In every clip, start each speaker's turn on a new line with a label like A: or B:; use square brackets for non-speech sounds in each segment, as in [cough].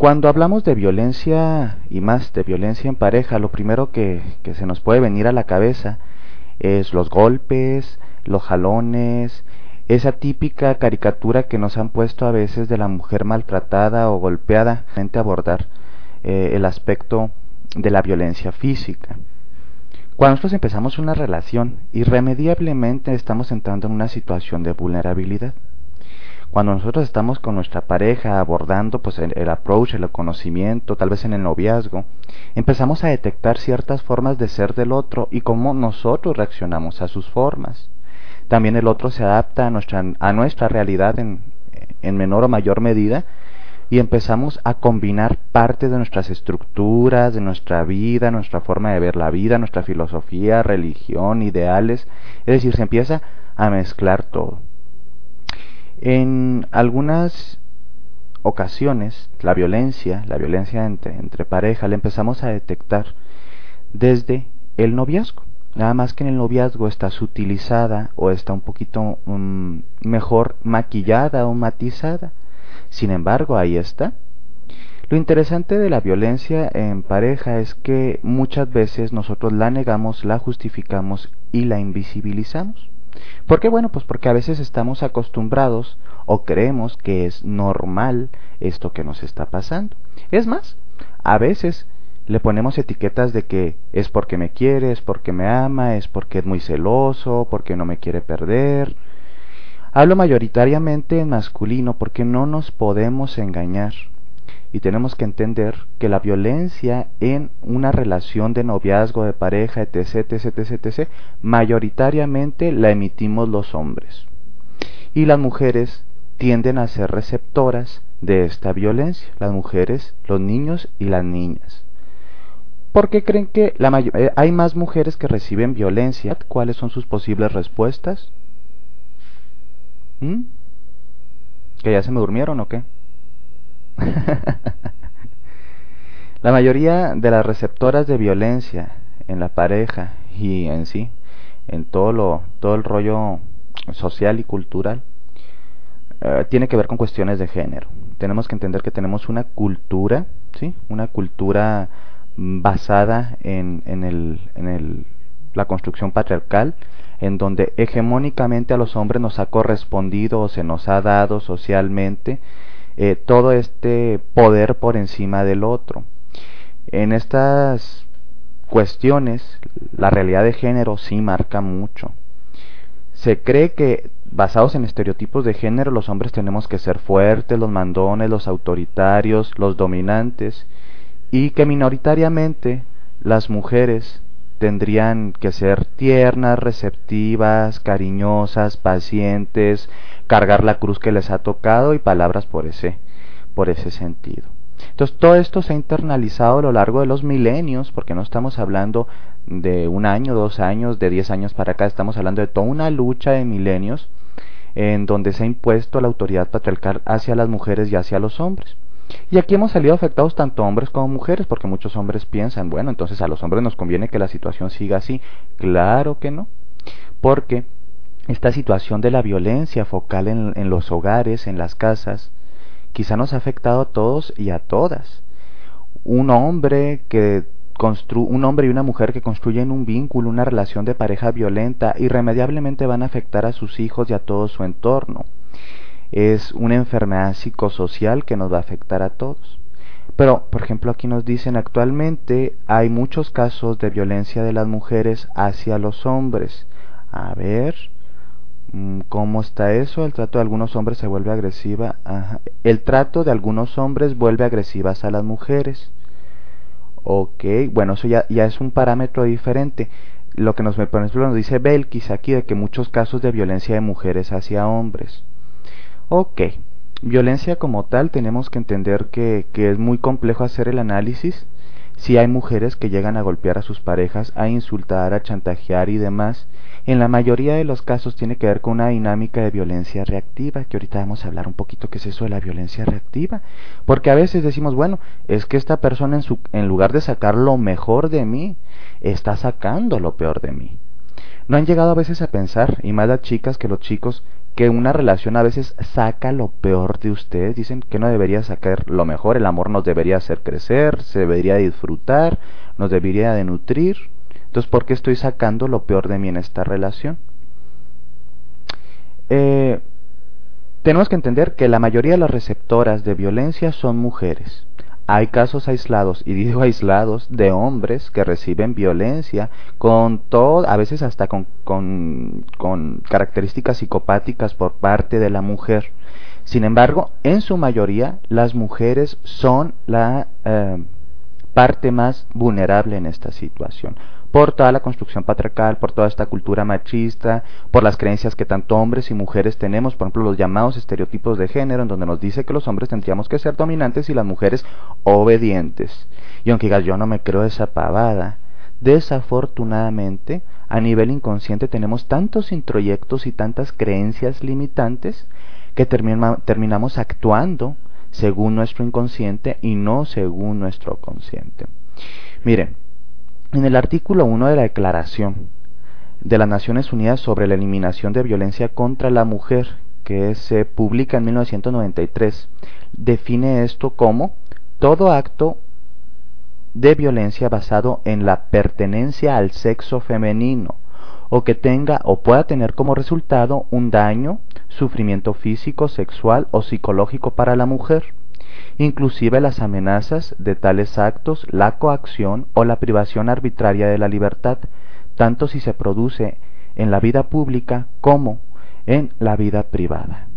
A: Cuando hablamos de violencia y más de violencia en pareja, lo primero que, se nos puede venir a la cabeza es los golpes, los jalones, esa típica caricatura que nos han puesto a veces de la mujer maltratada o golpeada, abordar eh, el aspecto de la violencia física. Cuando nosotros empezamos una relación, irremediablemente estamos entrando en una situación de vulnerabilidad. Cuando nosotros estamos con nuestra pareja abordando pues el, approach, el conocimiento, tal vez en el noviazgo, empezamos a detectar ciertas formas de ser del otro y cómo nosotros reaccionamos a sus formas. También el otro se adapta a nuestra, a nuestra realidad en, en menor o mayor medida y empezamos a combinar parte de nuestras estructuras, de nuestra vida, nuestra forma de ver la vida, nuestra filosofía, religión, ideales. Es decir, se empieza a mezclar todo. En algunas ocasiones, la violencia, la violencia entre, entre pareja, la empezamos a detectar desde el noviazgo. Nada más que en el noviazgo está sutilizada o está un poquito um, mejor maquillada o matizada. Sin embargo, ahí está. Lo interesante de la violencia en pareja es que muchas veces nosotros la negamos, la justificamos y la invisibilizamos. ¿Por qué? Bueno, pues porque a veces estamos acostumbrados o creemos que es normal esto que nos está pasando. Es más, a veces le ponemos etiquetas de que es porque me quiere, es porque me ama, es porque es muy celoso, porque no me quiere perder. Hablo mayoritariamente en masculino porque no nos podemos engañar y tenemos que entender que la violencia en una relación de noviazgo, de pareja, etc., etc., etc., mayoritariamente la emitimos los hombres. Y las mujeres tienden a ser receptoras de esta violencia, las mujeres, los niños y las niñas. ¿Por qué creen que la eh, hay más mujeres que reciben violencia? ¿Cuáles son sus posibles respuestas? ¿Mm? ¿Que ya se me durmieron o qué? [laughs] la mayoría de las receptoras de violencia en la pareja y en sí, en todo lo, todo el rollo social y cultural, eh, tiene que ver con cuestiones de género. Tenemos que entender que tenemos una cultura, ¿sí? Una cultura basada en, en, el, en el, la construcción patriarcal, en donde hegemónicamente a los hombres nos ha correspondido o se nos ha dado socialmente eh, todo este poder por encima del otro. En estas cuestiones, la realidad de género sí marca mucho. Se cree que basados en estereotipos de género los hombres tenemos que ser fuertes, los mandones, los autoritarios, los dominantes, y que minoritariamente las mujeres tendrían que ser tiernas, receptivas, cariñosas, pacientes, cargar la cruz que les ha tocado y palabras por ese, por ese sentido. Entonces todo esto se ha internalizado a lo largo de los milenios, porque no estamos hablando de un año, dos años, de diez años para acá, estamos hablando de toda una lucha de milenios en donde se ha impuesto la autoridad patriarcal hacia las mujeres y hacia los hombres. Y aquí hemos salido afectados tanto hombres como mujeres, porque muchos hombres piensan, bueno, entonces a los hombres nos conviene que la situación siga así. Claro que no, porque esta situación de la violencia focal en, los hogares, en las casas, quizá nos ha afectado a todos y a todas. Un hombre que un hombre y una mujer que construyen un vínculo, una relación de pareja violenta, irremediablemente van a afectar a sus hijos y a todo su entorno es una enfermedad psicosocial que nos va a afectar a todos. Pero, por ejemplo, aquí nos dicen actualmente hay muchos casos de violencia de las mujeres hacia los hombres. A ver, mm, ¿cómo está eso? El trato de algunos hombres se vuelve agresiva. El trato de algunos hombres vuelve agresivas a las mujeres. Ok, bueno, eso ya, ya es un parámetro diferente. Lo que nos, por ejemplo, nos dice Belkis aquí de que muchos casos de violencia de mujeres hacia hombres. Ok, violencia como tal tenemos que entender que, que es muy complejo hacer el análisis. Si hay mujeres que llegan a golpear a sus parejas, a insultar, a chantajear y demás, en la mayoría de los casos tiene que ver con una dinámica de violencia reactiva, que ahorita vamos a hablar un poquito qué es eso de la violencia reactiva, porque a veces decimos, bueno, es que esta persona en, su, en lugar de sacar lo mejor de mí, está sacando lo peor de mí. ¿No han llegado a veces a pensar, y más las chicas que los chicos, que una relación a veces saca lo peor de ustedes? Dicen que no debería sacar lo mejor, el amor nos debería hacer crecer, se debería disfrutar, nos debería de nutrir. Entonces, ¿por qué estoy sacando lo peor de mí en esta relación? Eh, tenemos que entender que la mayoría de las receptoras de violencia son mujeres. Hay casos aislados, y digo [laughs] aislados, de hombres que reciben violencia con todo, a veces hasta con, con, características psicopáticas por parte de la mujer. Sin embargo, en su mayoría, las mujeres son la eh, parte más vulnerable en esta situación por toda la construcción patriarcal, por toda esta cultura machista, por las creencias que tanto hombres y mujeres tenemos, por ejemplo los llamados estereotipos de género, en donde nos dice que los hombres tendríamos que ser dominantes y las mujeres obedientes. Y aunque digas yo no me creo esa pavada, desafortunadamente a nivel inconsciente tenemos tantos introyectos y tantas creencias limitantes que terminamos actuando según nuestro inconsciente y no según nuestro consciente. Miren, en el artículo 1 de la Declaración de las Naciones Unidas sobre la Eliminación de Violencia contra la Mujer, que se publica en 1993, define esto como todo acto de violencia basado en la pertenencia al sexo femenino o que tenga o pueda tener como resultado un daño, sufrimiento físico, sexual o psicológico para la mujer inclusive las amenazas de tales actos, la coacción o la privación arbitraria de la libertad, tanto si se produce en la vida pública como en la vida privada.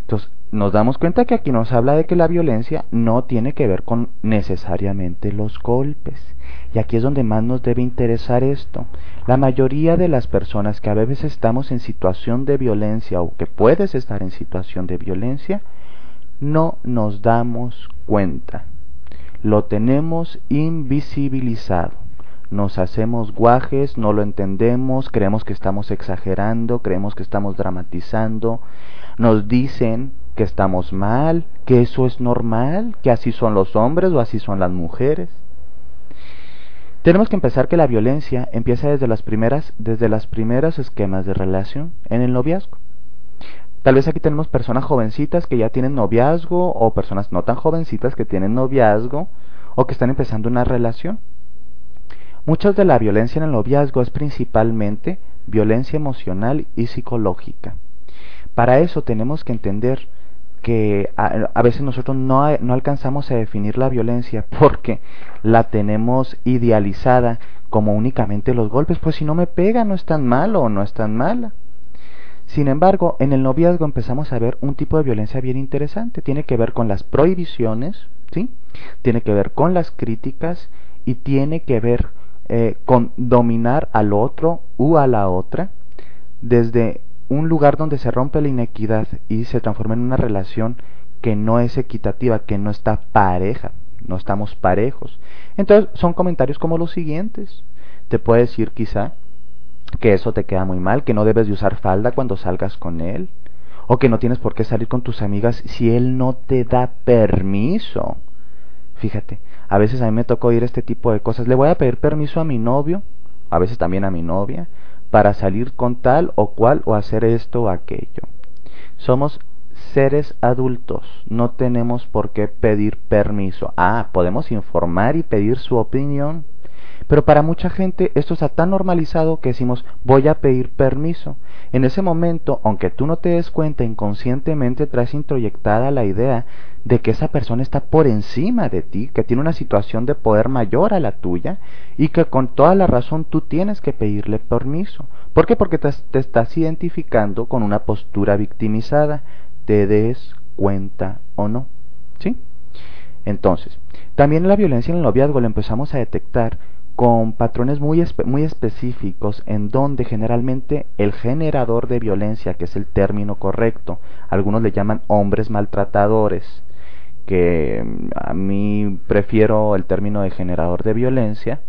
A: Entonces, nos damos cuenta que aquí nos habla de que la violencia no tiene que ver con necesariamente los golpes. Y aquí es donde más nos debe interesar esto. La mayoría de las personas que a veces estamos en situación de violencia o que puedes estar en situación de violencia, no nos damos cuenta. Lo tenemos invisibilizado. Nos hacemos guajes, no lo entendemos, creemos que estamos exagerando, creemos que estamos dramatizando. Nos dicen que estamos mal, que eso es normal, que así son los hombres o así son las mujeres. Tenemos que empezar que la violencia empieza desde las primeras, desde las primeras esquemas de relación en el noviazgo. Tal vez aquí tenemos personas jovencitas que ya tienen noviazgo o personas no tan jovencitas que tienen noviazgo o que están empezando una relación. Mucha de la violencia en el noviazgo es principalmente violencia emocional y psicológica. Para eso tenemos que entender que a, veces nosotros no, no alcanzamos a definir la violencia [laughs] porque la tenemos idealizada como únicamente los golpes, pues si no me pega no es tan malo o no es tan mala. Sin embargo, en el noviazgo empezamos a ver un tipo de violencia bien interesante. Tiene que ver con las prohibiciones, ¿sí? Tiene que ver con las críticas y tiene que ver eh, con dominar al otro u a la otra desde un lugar donde se rompe la inequidad y se transforma en una relación que no es equitativa, que no está pareja, no estamos parejos. Entonces son comentarios como los siguientes. Te puede decir quizá, que eso te queda muy mal, que no debes de usar falda cuando salgas con él, o que no tienes por qué salir con tus amigas si él no te da permiso. Fíjate, a veces a mí me tocó oír este tipo de cosas. Le voy a pedir permiso a mi novio, a veces también a mi novia, para salir con tal o cual o hacer esto o aquello. Somos seres adultos, no tenemos por qué pedir permiso. Ah, podemos informar y pedir su opinión, pero para mucha gente esto está tan normalizado que decimos voy a pedir permiso. En ese momento, aunque tú no te des cuenta, inconscientemente traes introyectada la idea de que esa persona está por encima de ti, que tiene una situación de poder mayor a la tuya y que con toda la razón tú tienes que pedirle permiso. ¿Por qué? Porque te, estás identificando con una postura victimizada, te des cuenta o no. ¿Sí? Entonces, también la violencia en el noviazgo la empezamos a detectar con patrones muy, muy específicos en donde generalmente el generador de violencia, que es el término correcto, algunos le llaman hombres maltratadores, que mm, a mí prefiero el término de generador de violencia,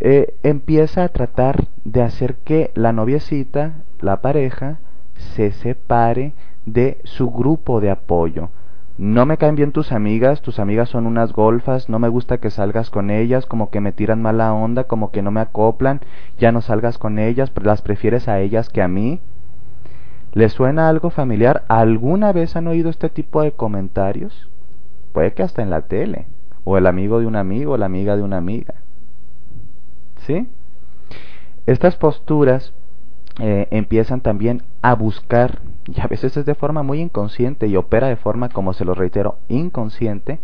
A: eh, empieza a tratar de hacer que la noviecita, la pareja, se separe de su grupo de apoyo, no me caen bien tus amigas, tus amigas son unas golfas, no me gusta que salgas con ellas, como que me tiran mala onda, como que no me acoplan, ya no salgas con ellas, las prefieres a ellas que a mí. ¿Les suena algo familiar? ¿Alguna vez han oído este tipo de comentarios? Puede que hasta en la tele, o el amigo de un amigo, o la amiga de una amiga. ¿Sí? Estas posturas eh, empiezan también a buscar, y a veces es de forma muy inconsciente y opera de forma, como se lo reitero, inconsciente,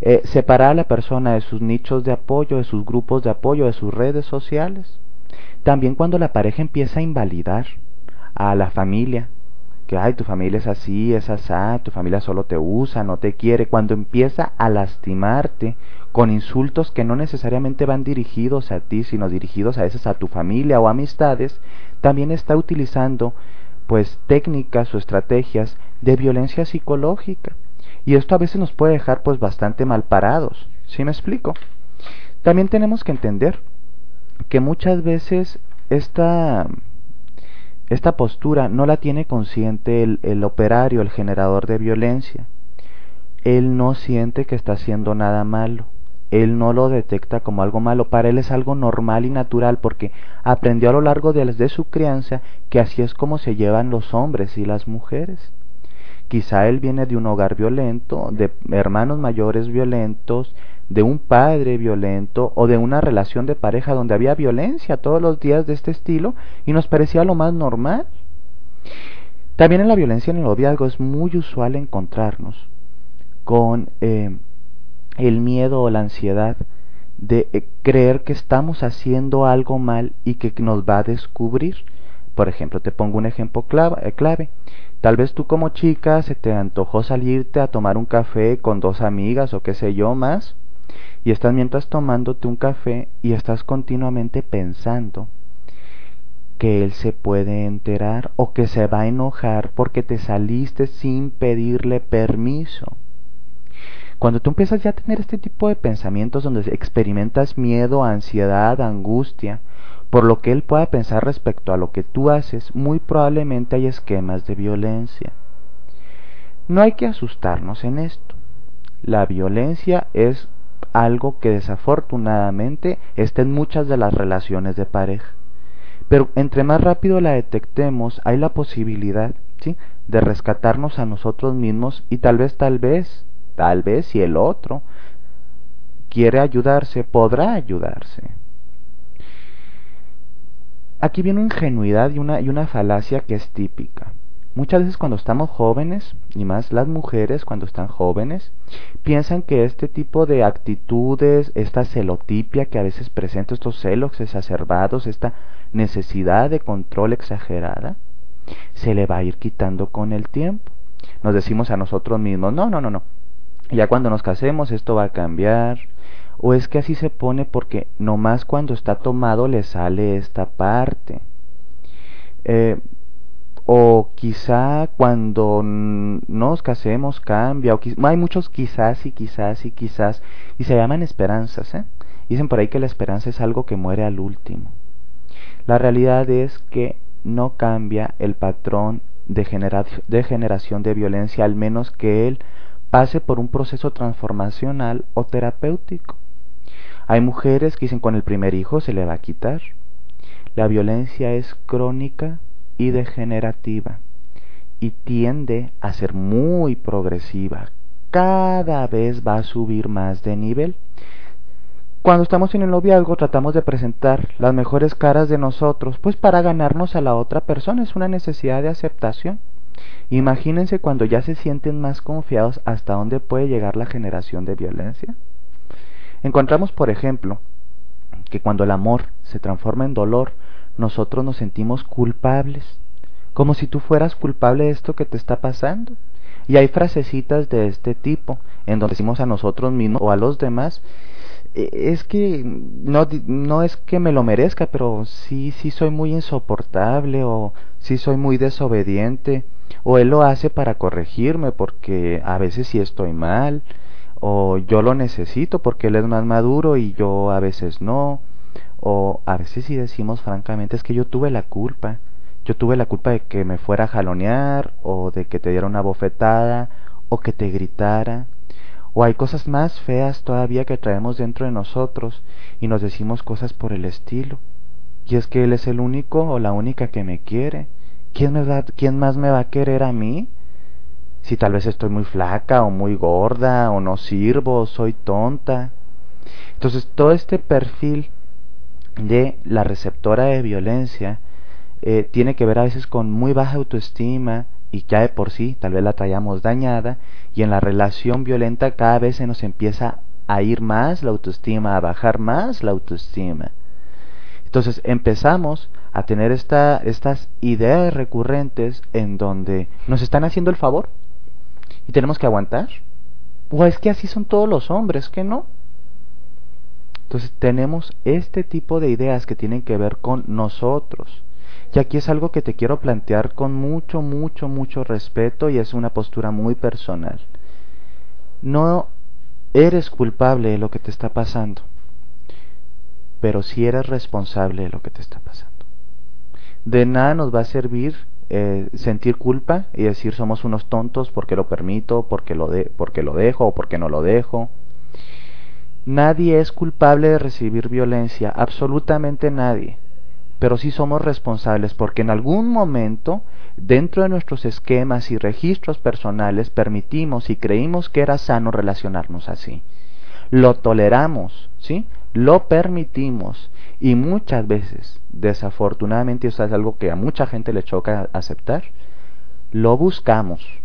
A: eh, separar a la persona de sus nichos de apoyo, de sus grupos de apoyo, de sus redes sociales. También cuando la pareja empieza a invalidar a la familia, que ay, tu familia es así, es así, tu familia solo te usa, no te quiere, cuando empieza a lastimarte con insultos que no necesariamente van dirigidos a ti, sino dirigidos a veces a tu familia o amistades, también está utilizando pues técnicas o estrategias de violencia psicológica. Y esto a veces nos puede dejar pues bastante mal parados. ¿Sí me explico? También tenemos que entender que muchas veces esta, esta postura no la tiene consciente el, el operario, el generador de violencia. Él no siente que está haciendo nada malo él no lo detecta como algo malo, para él es algo normal y natural porque aprendió a lo largo de, de su crianza que así es como se llevan los hombres y las mujeres. Quizá él viene de un hogar violento, de hermanos mayores violentos, de un padre violento o de una relación de pareja donde había violencia todos los días de este estilo y nos parecía lo más normal. También en la violencia en el noviazgo es muy usual encontrarnos con eh, el miedo o la ansiedad de eh, creer que estamos haciendo algo mal y que nos va a descubrir. Por ejemplo, te pongo un ejemplo eh, clave. Tal vez tú como chica se te antojó salirte a tomar un café con dos amigas o qué sé yo más, y estás mientras tomándote un café y estás continuamente pensando que él se puede enterar o que se va a enojar porque te saliste sin pedirle permiso. Cuando tú empiezas ya a tener este tipo de pensamientos donde experimentas miedo, ansiedad, angustia, por lo que él pueda pensar respecto a lo que tú haces, muy probablemente hay esquemas de violencia. No hay que asustarnos en esto. La violencia es algo que desafortunadamente está en muchas de las relaciones de pareja. Pero entre más rápido la detectemos, hay la posibilidad ¿sí? de rescatarnos a nosotros mismos y tal vez, tal vez, Tal vez si el otro quiere ayudarse, podrá ayudarse. Aquí viene una ingenuidad y una, y una falacia que es típica. Muchas veces cuando estamos jóvenes, y más las mujeres cuando están jóvenes, piensan que este tipo de actitudes, esta celotipia que a veces presenta estos celos exacerbados, esta necesidad de control exagerada, se le va a ir quitando con el tiempo. Nos decimos a nosotros mismos, no, no, no, no, ya cuando nos casemos esto va a cambiar. O es que así se pone porque nomás cuando está tomado le sale esta parte. Eh, o quizá cuando nos casemos cambia. O hay muchos quizás y quizás y quizás. Y se llaman esperanzas. ¿eh? Dicen por ahí que la esperanza es algo que muere al último. La realidad es que no cambia el patrón de, de generación de violencia, al menos que él pase por un proceso transformacional o terapéutico. Hay mujeres que dicen con el primer hijo se le va a quitar. La violencia es crónica y degenerativa y tiende a ser muy progresiva. Cada vez va a subir más de nivel. Cuando estamos en el noviazgo tratamos de presentar las mejores caras de nosotros, pues para ganarnos a la otra persona es una necesidad de aceptación. Imagínense cuando ya se sienten más confiados hasta dónde puede llegar la generación de violencia. Encontramos, por ejemplo, que cuando el amor se transforma en dolor, nosotros nos sentimos culpables, como si tú fueras culpable de esto que te está pasando. Y hay frasecitas de este tipo, en donde decimos a nosotros mismos o a los demás, e, es que no, no es que me lo merezca, pero sí, sí soy muy insoportable o sí soy muy desobediente o él lo hace para corregirme porque a veces sí estoy mal, o yo lo necesito porque él es más maduro y yo a veces no, o a veces sí decimos francamente es que yo tuve la culpa, yo tuve la culpa de que me fuera a jalonear, o de que te diera una bofetada, o que te gritara, o hay cosas más feas todavía que traemos dentro de nosotros y nos decimos cosas por el estilo. Y es que Él es el único o la única que me quiere. ¿Quién, me va, ¿Quién más me va a querer a mí? Si tal vez estoy muy flaca o muy gorda o no sirvo o soy tonta. Entonces todo este perfil de la receptora de violencia eh, tiene que ver a veces con muy baja autoestima y ya de por sí tal vez la traíamos dañada y en la relación violenta cada vez se nos empieza a ir más la autoestima, a bajar más la autoestima. Entonces empezamos a tener esta, estas ideas recurrentes en donde nos están haciendo el favor y tenemos que aguantar. O es que así son todos los hombres, que no. Entonces tenemos este tipo de ideas que tienen que ver con nosotros. Y aquí es algo que te quiero plantear con mucho, mucho, mucho respeto y es una postura muy personal. No eres culpable de lo que te está pasando, pero sí eres responsable de lo que te está pasando. De nada nos va a servir eh, sentir culpa y decir somos unos tontos porque lo permito, porque lo, porque lo dejo o porque no lo dejo Nadie es culpable de recibir violencia, absolutamente nadie. Pero sí somos responsables porque en algún momento, dentro de nuestros esquemas y registros personales, permitimos y creímos que era sano relacionarnos así. Lo toleramos, ¿sí? Lo permitimos. Y muchas veces, desafortunadamente, eso es algo que a mucha gente le choca aceptar, lo buscamos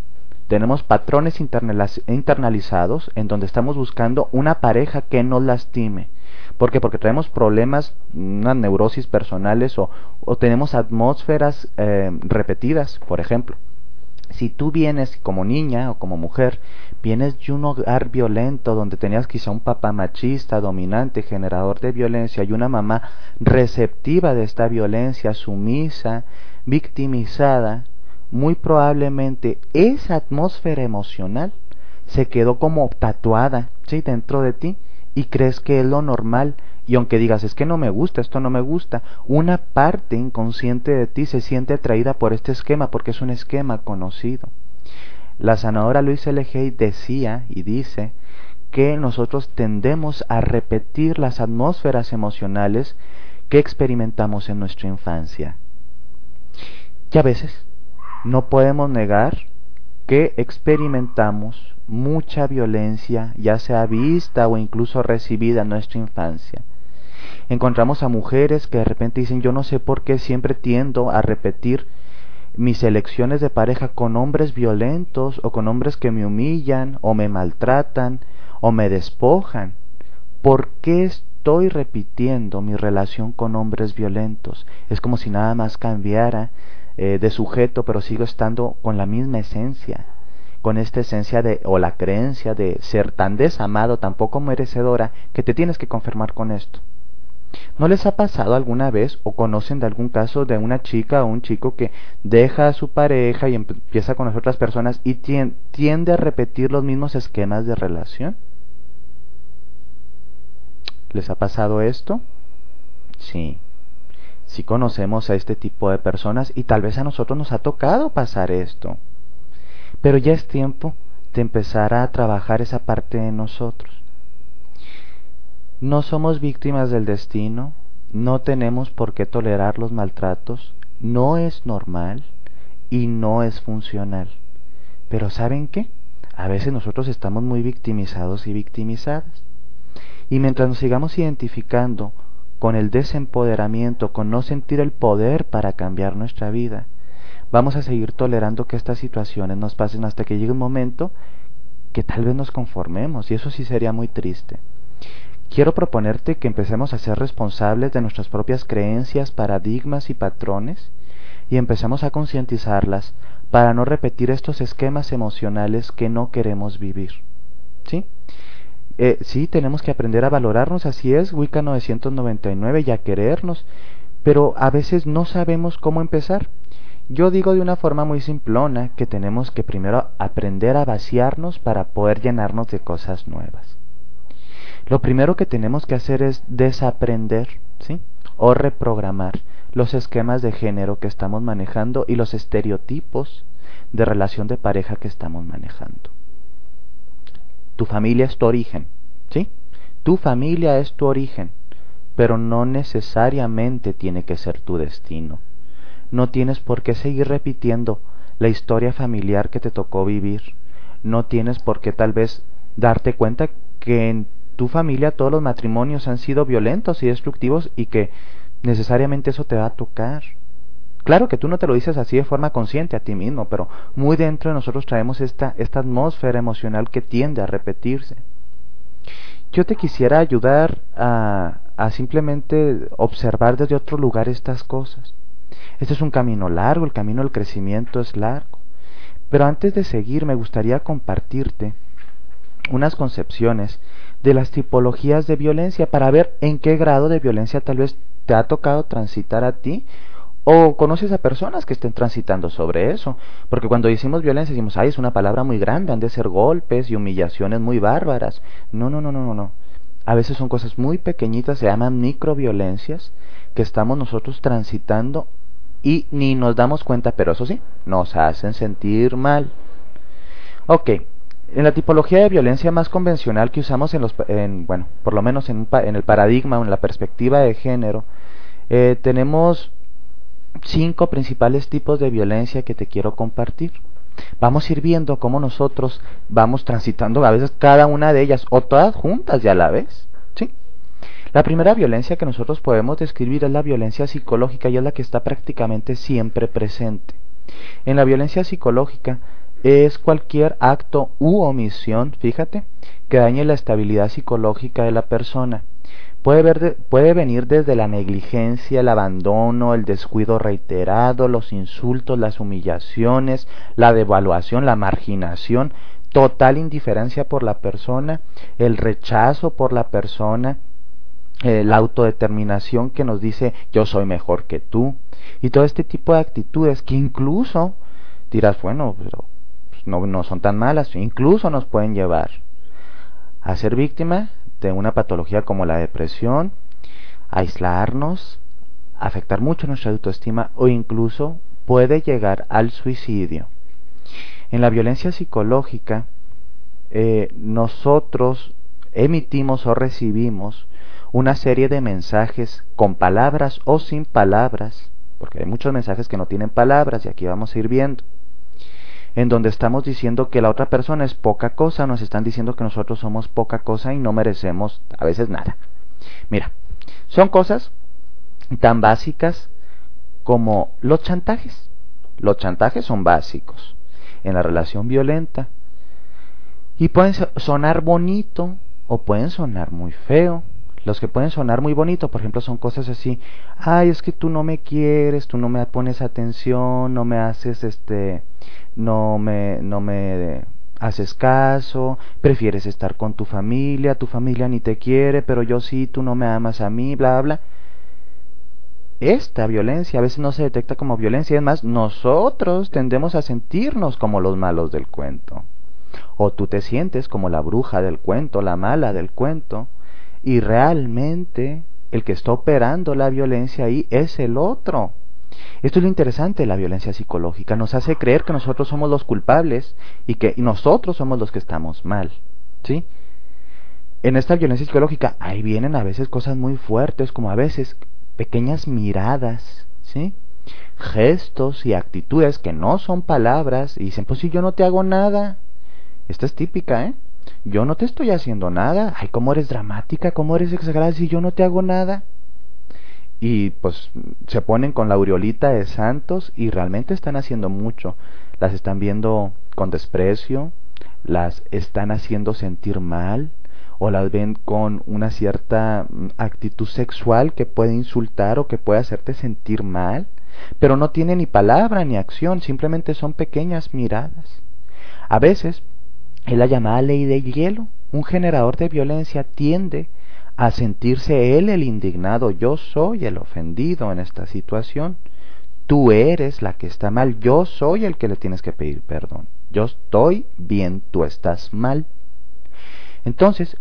A: tenemos patrones internalizados en donde estamos buscando una pareja que nos lastime. ¿Por qué? Porque traemos problemas, unas neurosis personales o, tenemos atmósferas eh, repetidas, por ejemplo. Si tú vienes como niña o como mujer, vienes de un hogar violento donde tenías quizá un papá machista, dominante, generador de violencia y una mamá receptiva de esta violencia, sumisa, victimizada, muy probablemente esa atmósfera emocional se quedó como tatuada ¿sí? dentro de ti y crees que es lo normal y aunque digas es que no me gusta, esto no me gusta, una parte inconsciente de ti se siente atraída por este esquema porque es un esquema conocido. La sanadora Luisa L. decía y dice que nosotros tendemos a repetir las atmósferas emocionales que experimentamos en nuestra infancia. Y a veces no podemos negar que experimentamos mucha violencia, ya sea vista o incluso recibida en nuestra infancia. Encontramos a mujeres que de repente dicen yo no sé por qué siempre tiendo a repetir mis elecciones de pareja con hombres violentos o con hombres que me humillan o me maltratan o me despojan. ¿Por qué estoy repitiendo mi relación con hombres violentos? Es como si nada más cambiara eh, de sujeto, pero sigo estando con la misma esencia, con esta esencia de, o la creencia de ser tan desamado, tan poco merecedora, que te tienes que confirmar con esto. ¿No les ha pasado alguna vez o conocen de algún caso de una chica o un chico que deja a su pareja y empieza con las otras personas y tiende a repetir los mismos esquemas de relación? ¿Les ha pasado esto? Sí si conocemos a este tipo de personas y tal vez a nosotros nos ha tocado pasar esto. Pero ya es tiempo de empezar a trabajar esa parte de nosotros. No somos víctimas del destino, no tenemos por qué tolerar los maltratos, no es normal y no es funcional. Pero ¿saben qué? A veces nosotros estamos muy victimizados y victimizadas. Y mientras nos sigamos identificando con el desempoderamiento, con no sentir el poder para cambiar nuestra vida, vamos a seguir tolerando que estas situaciones nos pasen hasta que llegue un momento que tal vez nos conformemos y eso sí sería muy triste. Quiero proponerte que empecemos a ser responsables de nuestras propias creencias, paradigmas y patrones y empecemos a concientizarlas para no repetir estos esquemas emocionales que no queremos vivir. ¿Sí? Eh, sí, tenemos que aprender a valorarnos, así es, Wicca 999, y a querernos, pero a veces no sabemos cómo empezar. Yo digo de una forma muy simplona que tenemos que primero aprender a vaciarnos para poder llenarnos de cosas nuevas. Lo primero que tenemos que hacer es desaprender, ¿sí? O reprogramar los esquemas de género que estamos manejando y los estereotipos de relación de pareja que estamos manejando. Tu familia es tu origen, ¿sí? Tu familia es tu origen, pero no necesariamente tiene que ser tu destino. No tienes por qué seguir repitiendo la historia familiar que te tocó vivir. No tienes por qué tal vez darte cuenta que en tu familia todos los matrimonios han sido violentos y destructivos y que necesariamente eso te va a tocar. Claro que tú no te lo dices así de forma consciente a ti mismo, pero muy dentro de nosotros traemos esta, esta atmósfera emocional que tiende a repetirse. Yo te quisiera ayudar a, a simplemente observar desde otro lugar estas cosas. Este es un camino largo, el camino del crecimiento es largo. Pero antes de seguir me gustaría compartirte unas concepciones de las tipologías de violencia para ver en qué grado de violencia tal vez te ha tocado transitar a ti o conoces a personas que estén transitando sobre eso. Porque cuando decimos violencia decimos, ay, es una palabra muy grande, han de ser golpes y humillaciones muy bárbaras. No, no, no, no, no. A veces son cosas muy pequeñitas, se llaman microviolencias, que estamos nosotros transitando y ni nos damos cuenta, pero eso sí, nos hacen sentir mal. Ok, en la tipología de violencia más convencional que usamos en los, en, bueno, por lo menos en, en el paradigma o en la perspectiva de género, eh, tenemos cinco principales tipos de violencia que te quiero compartir. Vamos a ir viendo cómo nosotros vamos transitando a veces cada una de ellas o todas juntas ya la vez. ¿sí? La primera violencia que nosotros podemos describir es la violencia psicológica y es la que está prácticamente siempre presente. En la violencia psicológica es cualquier acto u omisión, fíjate, que dañe la estabilidad psicológica de la persona. Puede, puede venir desde la negligencia, el abandono, el descuido reiterado, los insultos, las humillaciones, la devaluación, la marginación, total indiferencia por la persona, el rechazo por la persona, eh, la autodeterminación que nos dice yo soy mejor que tú, y todo este tipo de actitudes que incluso dirás, bueno, pero no, no son tan malas, incluso nos pueden llevar a ser víctima de una patología como la depresión, aislarnos, afectar mucho nuestra autoestima o incluso puede llegar al suicidio. En la violencia psicológica, eh, nosotros emitimos o recibimos una serie de mensajes con palabras o sin palabras, porque hay muchos mensajes que no tienen palabras y aquí vamos a ir viendo en donde estamos diciendo que la otra persona es poca cosa, nos están diciendo que nosotros somos poca cosa y no merecemos a veces nada. Mira, son cosas tan básicas como los chantajes. Los chantajes son básicos en la relación violenta y pueden sonar bonito o pueden sonar muy feo. Los que pueden sonar muy bonito, por ejemplo, son cosas así, ay, es que tú no me quieres, tú no me pones atención, no me haces este no me, no me haces caso, prefieres estar con tu familia, tu familia ni te quiere, pero yo sí, tú no me amas a mí, bla, bla. Esta violencia a veces no se detecta como violencia, es más, nosotros tendemos a sentirnos como los malos del cuento. O tú te sientes como la bruja del cuento, la mala del cuento, y realmente el que está operando la violencia ahí es el otro. Esto es lo interesante de la violencia psicológica. Nos hace creer que nosotros somos los culpables y que nosotros somos los que estamos mal. ¿Sí? En esta violencia psicológica ahí vienen a veces cosas muy fuertes, como a veces pequeñas miradas, ¿sí? gestos y actitudes que no son palabras y dicen, pues si yo no te hago nada. Esta es típica, ¿eh? Yo no te estoy haciendo nada. Ay, cómo eres dramática, cómo eres exagerada si yo no te hago nada y pues se ponen con la aureolita de santos y realmente están haciendo mucho. Las están viendo con desprecio, las están haciendo sentir mal o las ven con una cierta mm, actitud sexual que puede insultar o que puede hacerte sentir mal, pero no tiene ni palabra ni acción, simplemente son pequeñas miradas. A veces es la llamada ley del hielo. Un generador de violencia tiende a sentirse él el indignado, yo soy el ofendido en esta situación. Tú eres la que está mal, yo soy el que le tienes que pedir perdón. Yo estoy bien, tú estás mal. Entonces,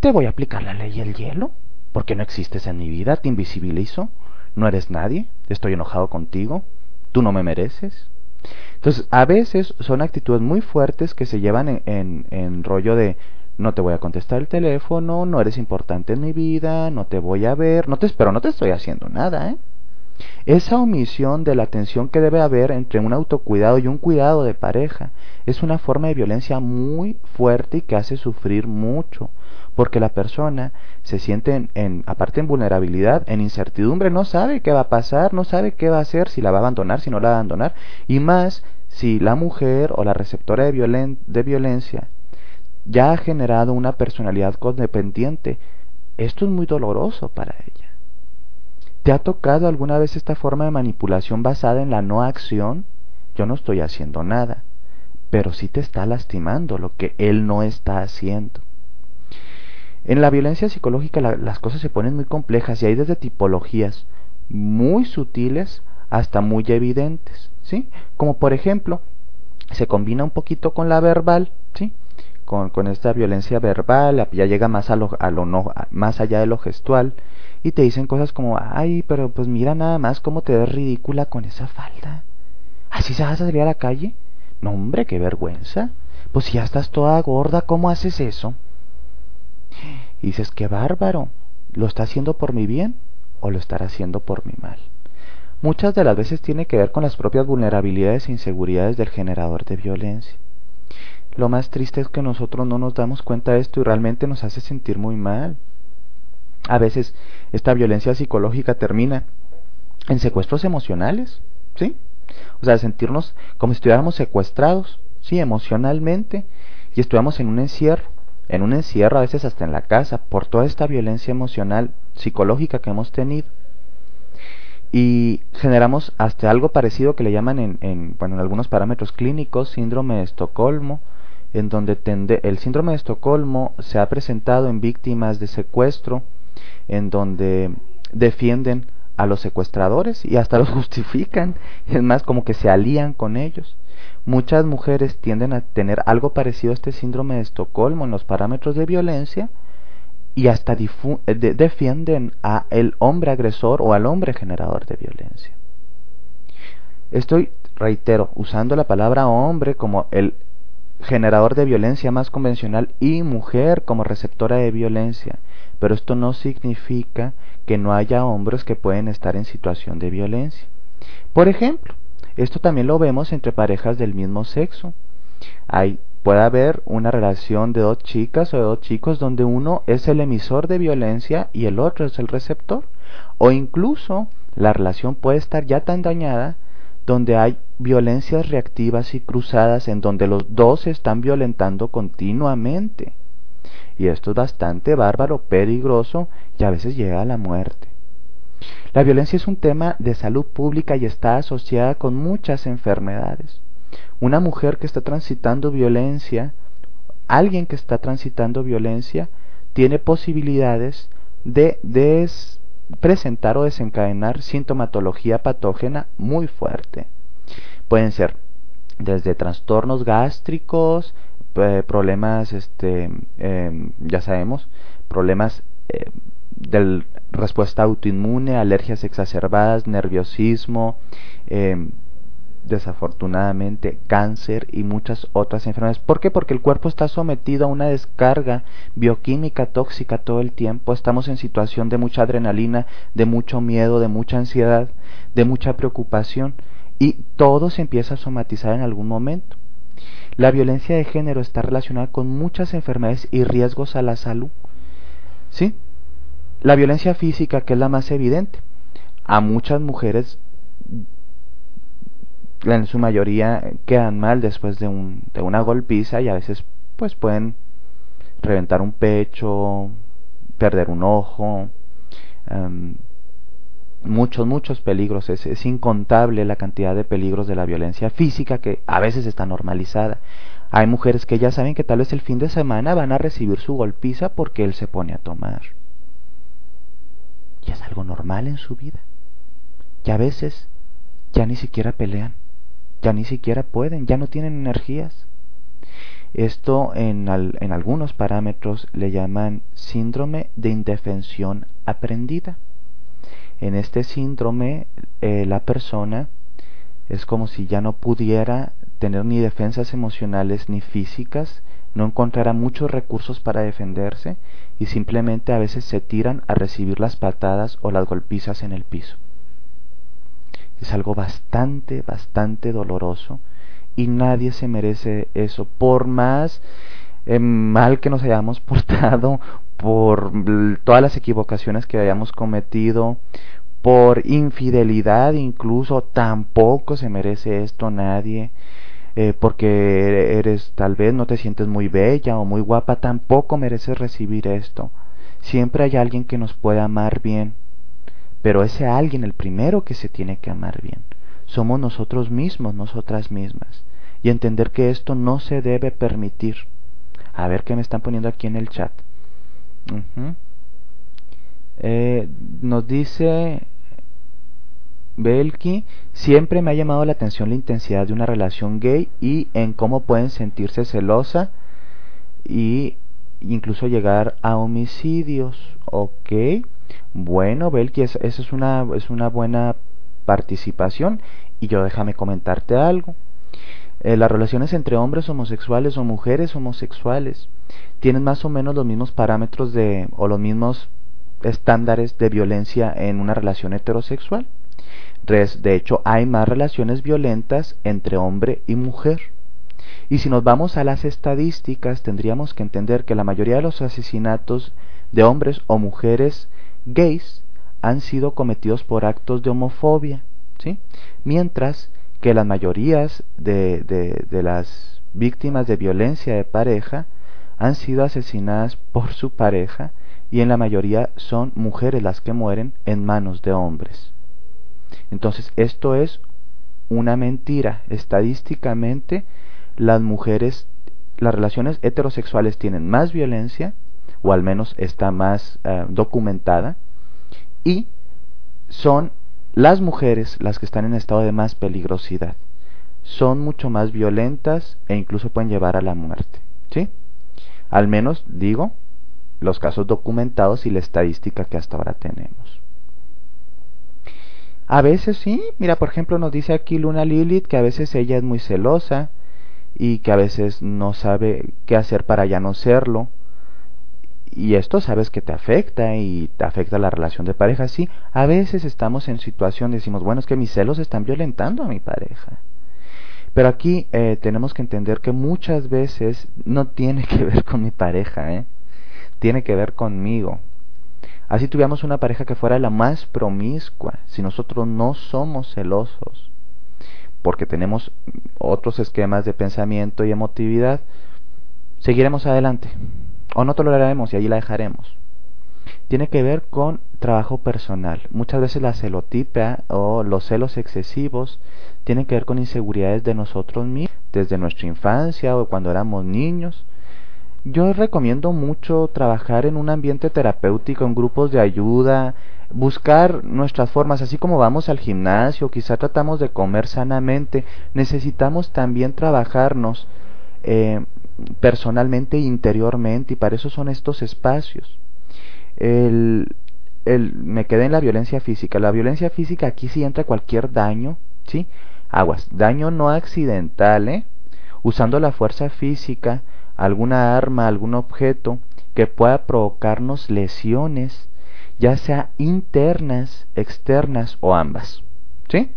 A: te voy a aplicar la ley del hielo, porque no existes en mi vida, te invisibilizo, no eres nadie, estoy enojado contigo, tú no me mereces. Entonces, a veces son actitudes muy fuertes que se llevan en, en, rollo de no te voy a contestar el teléfono, no eres importante en mi vida, no te voy a ver, no te pero no te estoy haciendo nada, ¿eh? Esa omisión de la atención que debe haber entre un autocuidado y un cuidado de pareja es una forma de violencia muy fuerte y que hace sufrir mucho, porque la persona se siente en, aparte en vulnerabilidad, en incertidumbre, no sabe qué va a pasar, no sabe qué va a hacer, si la va a abandonar, si no la va a abandonar, y más si la mujer o la receptora de, de violencia ya ha generado una personalidad codependiente, esto es muy doloroso para ella. ¿Te ha tocado alguna vez esta forma de manipulación basada en la no acción? Yo no estoy haciendo nada, pero sí te está lastimando lo que él no está haciendo. En la violencia psicológica las cosas se ponen muy complejas y hay desde tipologías muy sutiles hasta muy evidentes, ¿sí? Como por ejemplo, se combina un poquito con la verbal, ¿sí? Con, esta violencia verbal, ya llega más a lo, a lo no, más allá de lo gestual y te dicen cosas como, ay, pero pues mira nada más cómo te ves ridícula con esa falda. ¿Así se vas a salir a la calle? No, hombre, qué vergüenza. Pues si ya estás toda gorda, ¿cómo haces eso? Y dices, qué bárbaro, ¿lo está haciendo por mi bien o lo estará haciendo por mi mal? Muchas de las veces tiene que ver con las propias vulnerabilidades e inseguridades del generador de violencia. Lo más triste es que nosotros no nos damos cuenta de esto y realmente nos hace sentir muy mal. A veces esta violencia psicológica termina en secuestros emocionales, ¿sí? O sea, sentirnos como si estuviéramos secuestrados, sí, emocionalmente, y estuviéramos en un encierro en un encierro, a veces hasta en la casa, por toda esta violencia emocional, psicológica que hemos tenido. Y generamos hasta algo parecido que le llaman en, en, bueno, en algunos parámetros clínicos síndrome de Estocolmo, en donde el síndrome de Estocolmo se ha presentado en víctimas de secuestro, en donde defienden a los secuestradores y hasta los [laughs] justifican, es más como que se alían con ellos. Muchas mujeres tienden a tener algo parecido a este síndrome de Estocolmo en los parámetros de violencia y hasta eh, defienden a el hombre agresor o al hombre generador de violencia. Estoy, reitero, usando la palabra hombre como el generador de violencia más convencional y mujer como receptora de violencia, pero esto no significa que no haya hombres que pueden estar en situación de violencia. Por ejemplo, esto también lo vemos entre parejas del mismo sexo. Hay, puede haber una relación de dos chicas o de dos chicos donde uno es el emisor de violencia y el otro es el receptor. O incluso la relación puede estar ya tan dañada donde hay violencias reactivas y cruzadas en donde los dos se están violentando continuamente. Y esto es bastante bárbaro, peligroso y a veces llega a la muerte. La violencia es un tema de salud pública y está asociada con muchas enfermedades. Una mujer que está transitando violencia, alguien que está transitando violencia, tiene posibilidades de, presentar o desencadenar sintomatología patógena muy fuerte. Pueden ser desde trastornos gástricos, eh, problemas, este, em, ya sabemos, problemas eh, de respuesta autoinmune, alergias exacerbadas, nerviosismo, em, desafortunadamente cáncer y muchas otras enfermedades. ¿Por qué? Porque el cuerpo está sometido a una descarga bioquímica tóxica todo el tiempo. Estamos en situación de mucha adrenalina, de mucho miedo, de mucha ansiedad, de mucha preocupación y todo se empieza a somatizar en algún momento. La violencia de género está relacionada con muchas enfermedades y riesgos a la salud. ¿Sí? La violencia física, que es la más evidente. A muchas mujeres, en su mayoría, quedan mal después de, un, de una golpiza y a veces pues pueden reventar un pecho, perder un ojo, em, muchos, muchos peligros. Es, es, incontable la cantidad de peligros de la violencia física que a veces está normalizada. Hay mujeres que ya saben que tal vez el fin de semana van a recibir su golpiza porque él se pone a tomar es algo normal en su vida. Y a veces ya ni siquiera pelean, ya ni siquiera pueden, ya no tienen energías. Esto en, algunos parámetros le llaman síndrome de indefensión aprendida. En este síndrome eh, la persona es como si ya no pudiera tener ni defensas emocionales ni físicas, no encontrará muchos recursos para defenderse y simplemente a veces se tiran a recibir las patadas o las golpizas en el piso. Es algo bastante, bastante doloroso y nadie se merece eso, por más eh, mal que nos hayamos [laughs] portado, por todas las equivocaciones que hayamos cometido, por infidelidad incluso, tampoco se merece esto nadie. Eh, porque eres tal vez no te sientes muy bella o muy guapa, tampoco mereces recibir esto. Siempre hay alguien que nos puede amar bien, pero ese alguien, el primero que se tiene que amar bien, somos nosotros mismos, nosotras mismas, y entender que esto no se debe permitir. A ver qué me están poniendo aquí en el chat. eh, nos dice Belki, siempre me ha llamado la atención la intensidad de una relación gay y en cómo pueden sentirse celosa y incluso llegar a homicidios. Ok, bueno, Belki, esa es una, es una buena participación y yo déjame comentarte algo. Eh, las relaciones entre hombres homosexuales o mujeres homosexuales tienen más o menos los mismos parámetros de o los mismos estándares de violencia en una relación heterosexual. De hecho, hay más relaciones violentas entre hombre y mujer. Y si nos vamos a las estadísticas, tendríamos que entender que la mayoría de los asesinatos de hombres o mujeres gays han sido cometidos por actos de homofobia, ¿sí? Mientras que las mayorías de, de, de las víctimas de violencia de pareja han sido asesinadas por su pareja y en la mayoría son mujeres las que mueren en manos de hombres. Entonces, esto es una mentira. Estadísticamente, las mujeres, las relaciones heterosexuales tienen más violencia, o al menos está más eh, documentada, y son las mujeres las que están en estado de más peligrosidad. Son mucho más violentas e incluso pueden llevar a la muerte. ¿Sí? Al menos, digo, los casos documentados y la estadística que hasta ahora tenemos. A veces sí, mira, por ejemplo, nos dice aquí Luna Lilith que a veces ella es muy celosa y que a veces no sabe qué hacer para ya no serlo. Y esto sabes que te afecta y te afecta la relación de pareja. Sí, a veces estamos en situación, decimos, bueno, es que mis celos están violentando a mi pareja. Pero aquí eh, tenemos que entender que muchas veces no tiene que ver con mi pareja, ¿eh? tiene que ver conmigo. Así tuviéramos una pareja que fuera la más promiscua, si nosotros no somos celosos, porque tenemos otros esquemas de pensamiento y emotividad, seguiremos adelante o no toleraremos y allí la dejaremos. Tiene que ver con trabajo personal. Muchas veces la celotipia o los celos excesivos tienen que ver con inseguridades de nosotros mismos, desde nuestra infancia o cuando éramos niños yo recomiendo mucho trabajar en un ambiente terapéutico, en grupos de ayuda, buscar nuestras formas, así como vamos al gimnasio, quizá tratamos de comer sanamente, necesitamos también trabajarnos eh, personalmente interiormente, y para eso son estos espacios. El, el, me quedé en la violencia física. La violencia física aquí sí entra cualquier daño, ¿sí? Aguas, daño no accidental, ¿eh? Usando la fuerza física, alguna arma, algún objeto que pueda provocarnos lesiones, ya sea internas, externas o ambas. ¿Sí?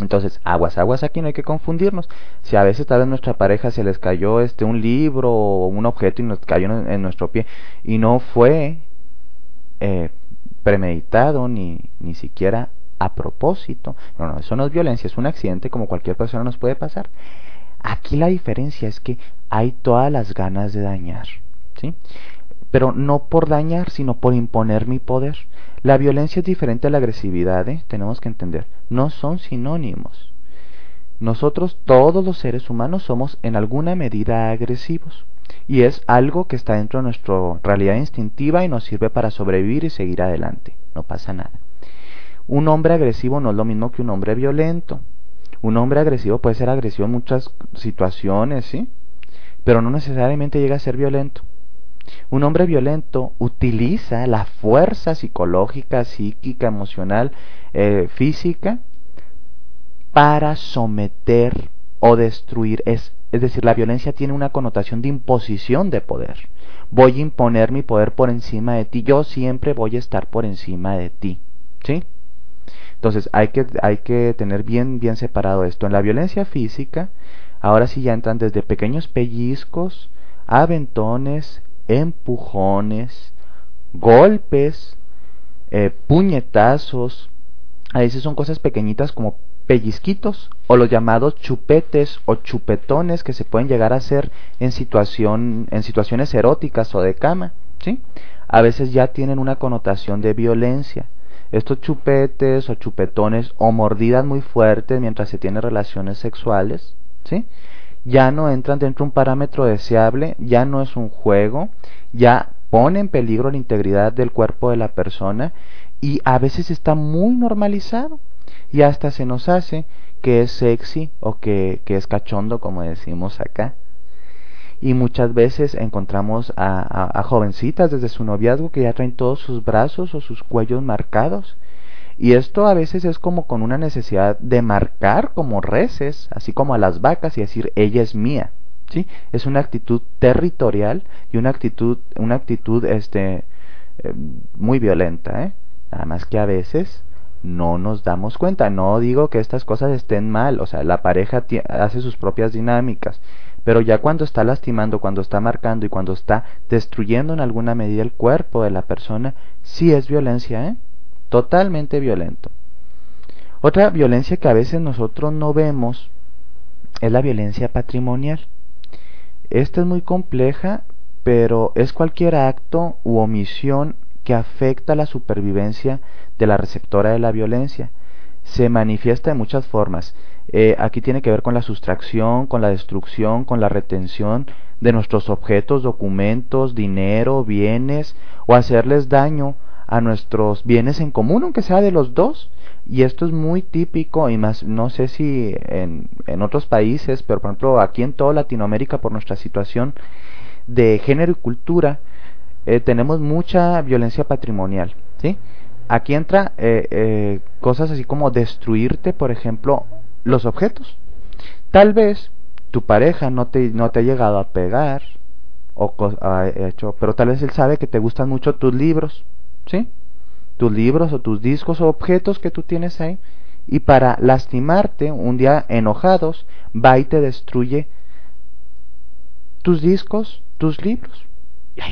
A: Entonces, aguas, aguas aquí no hay que confundirnos. Si a veces tal vez nuestra pareja se les cayó este un libro o un objeto y nos cayó en, nuestro pie y no fue eh, premeditado ni, ni siquiera a propósito. No, no, eso no es violencia, es un accidente como cualquier persona nos puede pasar. Aquí la diferencia es que hay todas las ganas de dañar, ¿sí? Pero no por dañar, sino por imponer mi poder. La violencia es diferente a la agresividad, ¿eh? tenemos que entender. No son sinónimos. Nosotros, todos los seres humanos, somos en alguna medida agresivos. Y es algo que está dentro de nuestra realidad instintiva y nos sirve para sobrevivir y seguir adelante. No pasa nada. Un hombre agresivo no es lo mismo que un hombre violento. Un hombre agresivo puede ser agresivo en muchas situaciones, ¿sí? Pero no necesariamente llega a ser violento. Un hombre violento utiliza la fuerza psicológica, psíquica, emocional, eh, física para someter o destruir. Es, es decir, la violencia tiene una connotación de imposición de poder. Voy a imponer mi poder por encima de ti. Yo siempre voy a estar por encima de ti. ¿Sí? Entonces hay que, hay que tener bien, bien separado esto. En la violencia física, ahora sí ya entran desde pequeños pellizcos, aventones, empujones, golpes, eh, puñetazos. A veces son cosas pequeñitas como pellizquitos o los llamados chupetes o chupetones que se pueden llegar a hacer en, situación, en situaciones eróticas o de cama. ¿sí? A veces ya tienen una connotación de violencia. Estos chupetes o chupetones o mordidas muy fuertes mientras se tiene relaciones sexuales, ¿sí? Ya no entran dentro de un parámetro deseable, ya no es un juego, ya pone en peligro la integridad del cuerpo de la persona y a veces está muy normalizado y hasta se nos hace que es sexy o que, que es cachondo, como decimos acá. Y muchas veces encontramos a, a, jovencitas desde su noviazgo que ya traen todos sus brazos o sus cuellos marcados. Y esto a veces es como con una necesidad de marcar como reces, así como a las vacas y decir ella es mía. ¿sí? Es una actitud territorial y una actitud, una actitud este, eh, muy violenta. ¿eh? Nada más que a veces no nos damos cuenta. No digo que estas cosas estén mal, o sea, la pareja hace sus propias dinámicas, pero ya cuando está lastimando, cuando está marcando y cuando está destruyendo en alguna medida el cuerpo de la persona, sí es violencia, ¿eh? Totalmente violento. Otra violencia que a veces nosotros no vemos es la violencia patrimonial. Esta es muy compleja, pero es cualquier acto u omisión que afecta la supervivencia de la receptora de la violencia. Se manifiesta de muchas formas. Eh, aquí tiene que ver con la sustracción, con la destrucción, con la retención de nuestros objetos, documentos, dinero, bienes, o hacerles daño a nuestros bienes en común, aunque sea de los dos. Y esto es muy típico, y más, no sé si en, en otros países, pero por ejemplo aquí en toda Latinoamérica, por nuestra situación de género y cultura, eh, tenemos mucha violencia patrimonial, ¿sí? Aquí entra eh, eh, cosas así como destruirte, por ejemplo, los objetos. Tal vez tu pareja no te, no te ha llegado a pegar, o ha hecho, pero tal vez él sabe que te gustan mucho tus libros, ¿sí? Tus libros o tus discos o objetos que tú tienes ahí. Y para lastimarte, un día enojados, va y te destruye tus discos, tus libros.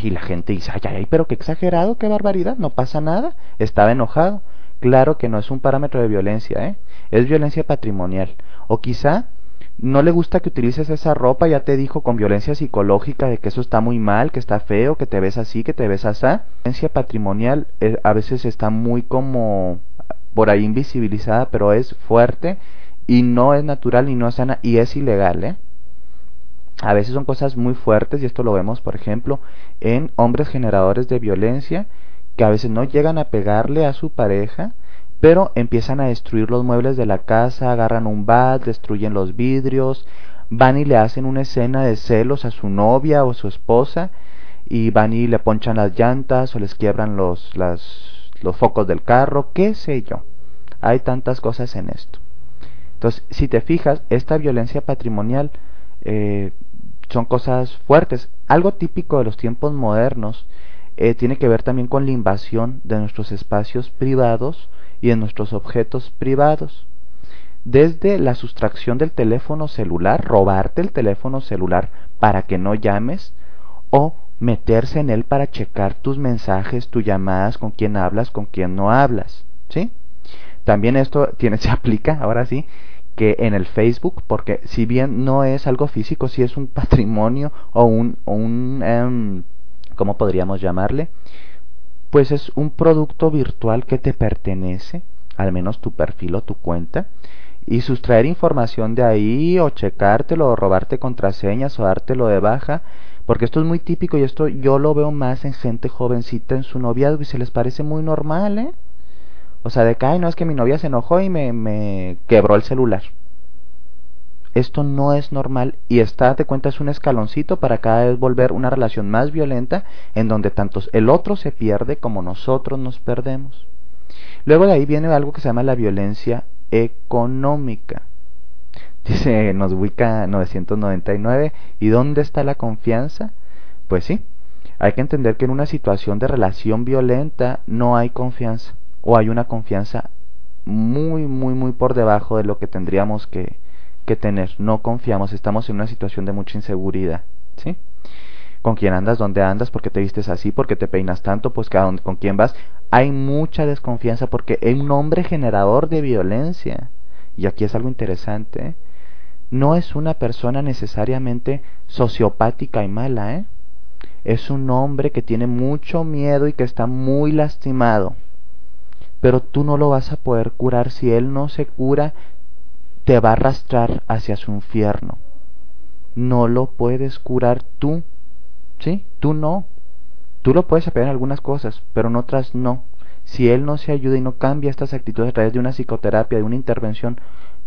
A: Y la gente dice, ay, ay, pero qué exagerado, qué barbaridad, no pasa nada, estaba enojado. Claro que no es un parámetro de violencia, ¿eh? es violencia patrimonial. O quizá no le gusta que utilices esa ropa, ya te dijo con violencia psicológica de que eso está muy mal, que está feo, que te ves así, que te ves así. Violencia patrimonial eh, a veces está muy como por ahí invisibilizada, pero es fuerte y no es natural y no es sana y es ilegal, ¿eh? A veces son cosas muy fuertes y esto lo vemos, por ejemplo, en hombres generadores de violencia que a veces no llegan a pegarle a su pareja, pero empiezan a destruir los muebles de la casa, agarran un bat, destruyen los vidrios, van y le hacen una escena de celos a su novia o su esposa y van y le ponchan las llantas o les quiebran los, las, los focos del carro, qué sé yo. Hay tantas cosas en esto. Entonces, si te fijas, esta violencia patrimonial eh, son cosas fuertes. Algo típico de los tiempos modernos eh, tiene que ver también con la invasión de nuestros espacios privados y de nuestros objetos privados. Desde la sustracción del teléfono celular, robarte el teléfono celular para que no llames, o meterse en él para checar tus mensajes, tus llamadas, con quién hablas, con quién no hablas. ¿Sí? También esto tiene, se aplica, ahora sí, que en el Facebook, porque si bien no es algo físico, si es un patrimonio o un, un em, ¿cómo podríamos llamarle? Pues es un producto virtual que te pertenece, al menos tu perfil o tu cuenta, y sustraer información de ahí o checártelo o robarte contraseñas o dártelo de baja, porque esto es muy típico y esto yo lo veo más en gente jovencita en su noviazgo y se les parece muy normal, ¿eh? O sea, de que, ay, no es que mi novia se enojó y me, me quebró el celular. Esto no es normal y está, te cuenta, es un escaloncito para cada vez volver una relación más violenta en donde tanto el otro se pierde como nosotros nos perdemos. Luego de ahí viene algo que se llama la violencia económica. Dice, nos ubica 999. ¿Y dónde está la confianza? Pues sí, hay que entender que en una situación de relación violenta no hay confianza o hay una confianza muy, muy, muy por debajo de lo que tendríamos que, que tener. No confiamos, estamos en una situación de mucha inseguridad. ¿Sí? ¿Con quién andas? ¿Dónde andas? ¿Por qué te vistes así? ¿Por qué te peinas tanto? Pues ¿con quién vas? Hay mucha desconfianza porque es un hombre generador de violencia. Y aquí es algo interesante. ¿eh? No es una persona necesariamente sociopática y mala, ¿eh? Es un hombre que tiene mucho miedo y que está muy lastimado. Pero tú no lo vas a poder curar. Si él no se cura, te va a arrastrar hacia su infierno. No lo puedes curar tú. ¿Sí? Tú no. Tú lo puedes apoyar en algunas cosas, pero en otras no. Si él no se ayuda y no cambia estas actitudes a través de una psicoterapia, de una intervención,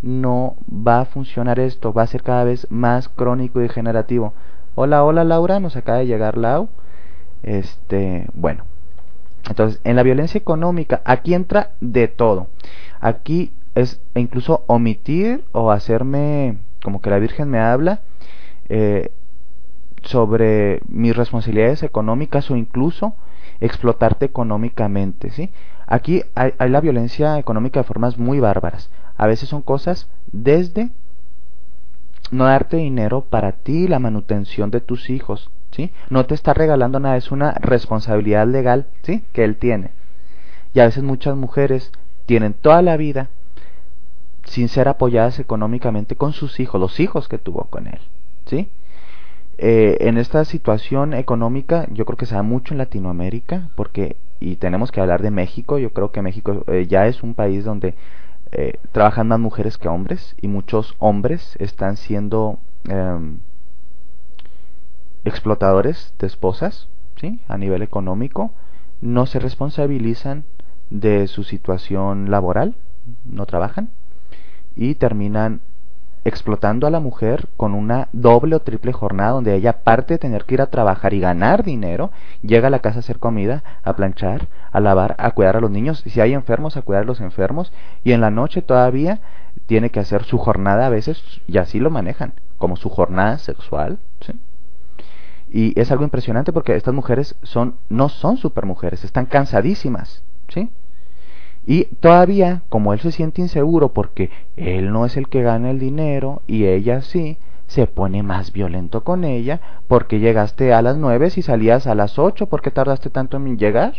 A: no va a funcionar esto, va a ser cada vez más crónico y degenerativo. Hola, hola Laura, nos acaba de llegar Lau. Este, bueno. Entonces, en la violencia económica, aquí entra de todo. Aquí es incluso omitir o hacerme como que la Virgen me habla eh, sobre mis responsabilidades económicas o incluso explotarte económicamente, ¿sí? Aquí hay, hay, la violencia económica de formas muy bárbaras. A veces son cosas desde no darte dinero para ti la manutención de tus hijos, ¿sí? No te está regalando nada, es una responsabilidad legal, ¿sí? Que él tiene. Y a veces muchas mujeres tienen toda la vida sin ser apoyadas económicamente con sus hijos, los hijos que tuvo con él, ¿sí? Eh, en esta situación económica, yo creo que se da mucho en Latinoamérica, porque, y tenemos que hablar de México, yo creo que México eh, ya es un país donde eh, trabajan más mujeres que hombres y muchos hombres están siendo em, explotadores de esposas, ¿sí? A nivel económico, no se responsabilizan de su situación laboral, no trabajan y terminan explotando a la mujer con una doble o triple jornada donde ella, aparte de tener que ir a trabajar y ganar dinero, llega a la casa a hacer comida, a planchar, a lavar, a cuidar a los niños, si hay enfermos, a cuidar a los enfermos, y en la noche todavía tiene que hacer su jornada a veces, y así lo manejan, como su jornada sexual. ¿sí? Y es algo impresionante porque estas mujeres son, no son supermujeres, están cansadísimas. ¿sí? Y todavía, como él se siente inseguro porque él no es el que gana el dinero y ella sí, se pone más violento con ella porque llegaste a las nueve y salías a las ocho, ¿por qué tardaste tanto en llegar?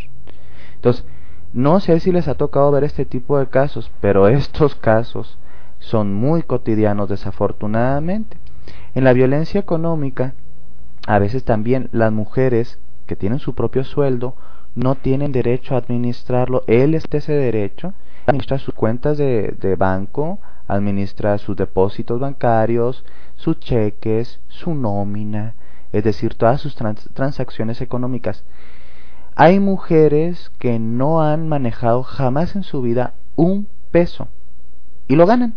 A: Entonces, no sé si les ha tocado ver este tipo de casos, pero [laughs] estos casos son muy cotidianos desafortunadamente. En la violencia económica, a veces también las mujeres que tienen su propio sueldo no tienen derecho a administrarlo. Él está ese derecho, administra sus cuentas de, de banco, administra sus depósitos bancarios, sus cheques, su nómina, es decir, todas sus transacciones económicas. Hay mujeres que no han manejado jamás en su vida un peso y lo ganan,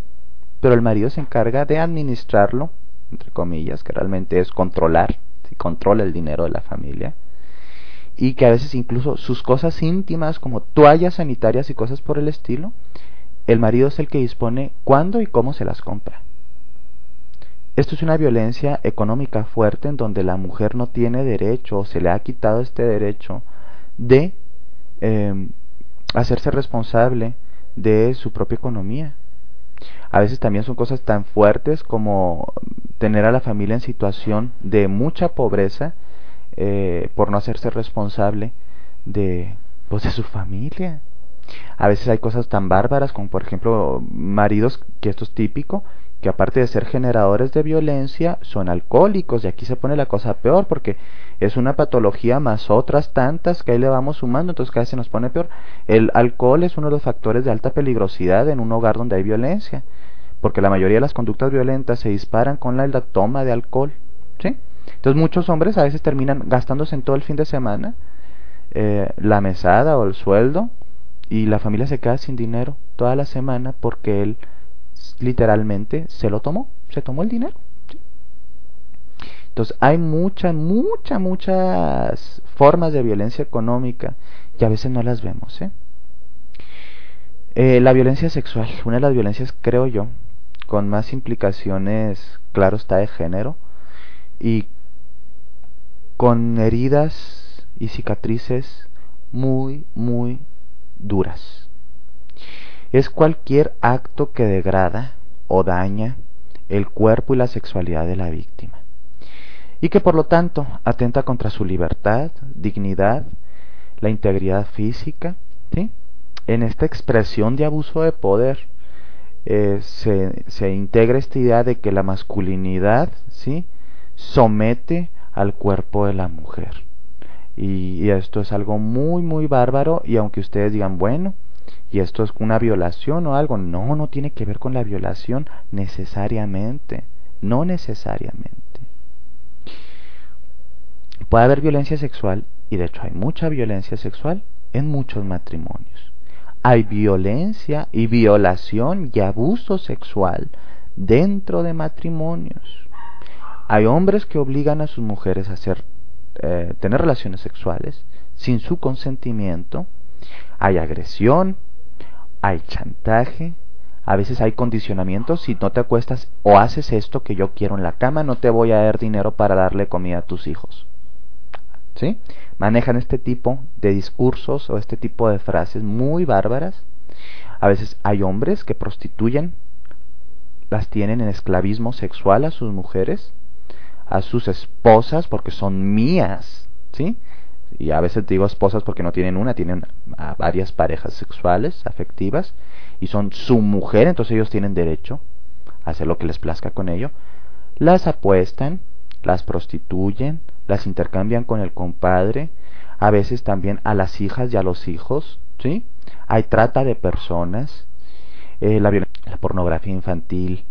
A: pero el marido se encarga de administrarlo, entre comillas, que realmente es controlar, si controla el dinero de la familia y que a veces incluso sus cosas íntimas como toallas sanitarias y cosas por el estilo, el marido es el que dispone cuándo y cómo se las compra. Esto es una violencia económica fuerte en donde la mujer no tiene derecho o se le ha quitado este derecho de em, hacerse responsable de su propia economía. A veces también son cosas tan fuertes como tener a la familia en situación de mucha pobreza eh, por no hacerse responsable de, pues, de su familia. A veces hay cosas tan bárbaras como por ejemplo maridos, que esto es típico, que aparte de ser generadores de violencia, son alcohólicos y aquí se pone la cosa peor porque es una patología más otras tantas que ahí le vamos sumando, entonces cada vez se nos pone peor. El alcohol es uno de los factores de alta peligrosidad en un hogar donde hay violencia, porque la mayoría de las conductas violentas se disparan con la, la toma de alcohol, ¿sí? Entonces muchos hombres a veces terminan gastándose en todo el fin de semana eh, la mesada o el sueldo y la familia se queda sin dinero toda la semana porque él literalmente se lo tomó, se tomó el dinero. Entonces hay muchas, muchas, muchas formas de violencia económica y a veces no las vemos. ¿eh? Eh, la violencia sexual, una de las violencias creo yo con más implicaciones, claro está, de género, y con heridas y cicatrices muy, muy duras. Es cualquier acto que degrada o daña el cuerpo y la sexualidad de la víctima, y que por lo tanto atenta contra su libertad, dignidad, la integridad física. En esta expresión de abuso de poder eh, se, se, integra esta idea de que la masculinidad, ¿sí? Somete al cuerpo de la mujer. Y, esto es algo muy, muy bárbaro y aunque ustedes digan, bueno, y esto es una violación o algo. No, no tiene que ver con la violación necesariamente. No necesariamente. Puede haber violencia sexual, y de hecho hay mucha violencia sexual en muchos matrimonios. Hay violencia y violación y abuso sexual dentro de matrimonios. Hay hombres que obligan a sus mujeres a eh, tener relaciones sexuales sin su consentimiento. Hay agresión, hay chantaje, a veces hay condicionamientos, si no te acuestas o haces esto que yo quiero en la cama, no te voy a dar dinero para darle comida a tus hijos. ¿Sí? Manejan este tipo de discursos o este tipo de frases muy bárbaras. A veces hay hombres que prostituyen, las tienen en esclavismo sexual a sus mujeres, a sus esposas porque son mías, ¿sí? y a veces digo esposas porque no tienen una, tienen varias parejas sexuales, afectivas, y son su mujer, entonces ellos tienen derecho a hacer lo que les plazca con ello, las apuestan, las prostituyen, las intercambian con el compadre, a veces también a las hijas y a los hijos, ¿sí? Hay trata de personas, eh, la, la, pornografía infantil,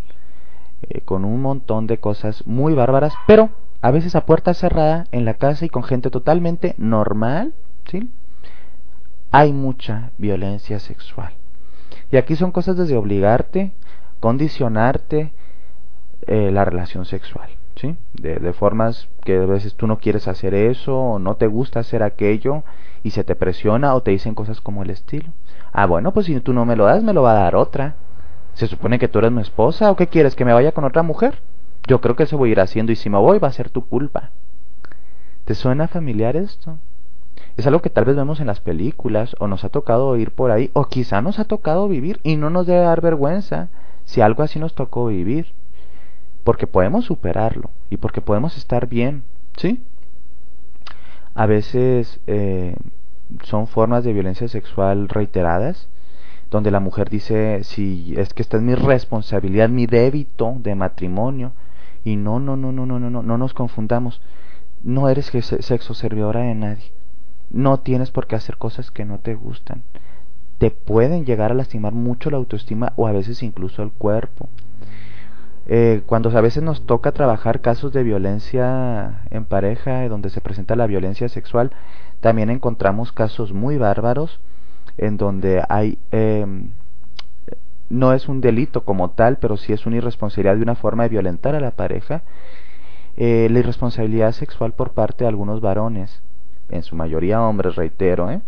A: eh, con un montón de cosas muy bárbaras, pero a veces a puerta cerrada, en la casa y con gente totalmente normal, ¿sí? Hay mucha violencia sexual. Y aquí son cosas desde obligarte, condicionarte eh, la relación sexual, ¿sí? De, de, formas que a veces tú no quieres hacer eso o no te gusta hacer aquello y se te presiona o te dicen cosas como el estilo. Ah, bueno, pues si tú no me lo das, me lo va a dar otra. ¿Se supone que tú eres mi esposa o qué quieres? ¿Que me vaya con otra mujer? Yo creo que eso voy a ir haciendo y si me voy va a ser tu culpa. ¿Te suena familiar esto? Es algo que tal vez vemos en las películas o nos ha tocado oír por ahí o quizá nos ha tocado vivir y no nos debe dar vergüenza si algo así nos tocó vivir. Porque podemos superarlo y porque podemos estar bien, ¿sí? A veces eh, son formas de violencia sexual reiteradas donde la mujer dice si es que esta es mi responsabilidad, mi débito de matrimonio, y no, no, no, no, no, no, no, no nos confundamos. No eres sexo servidora de nadie. No tienes por qué hacer cosas que no te gustan. Te pueden llegar a lastimar mucho la autoestima o a veces incluso el cuerpo. Eh, cuando a veces nos toca trabajar casos de violencia en pareja, donde se presenta la violencia sexual, también encontramos casos muy bárbaros en donde hay eh, no es un delito como tal, pero sí es una irresponsabilidad de una forma de violentar a la pareja, eh, la irresponsabilidad sexual por parte de algunos varones, en su mayoría hombres, reitero, ¿eh?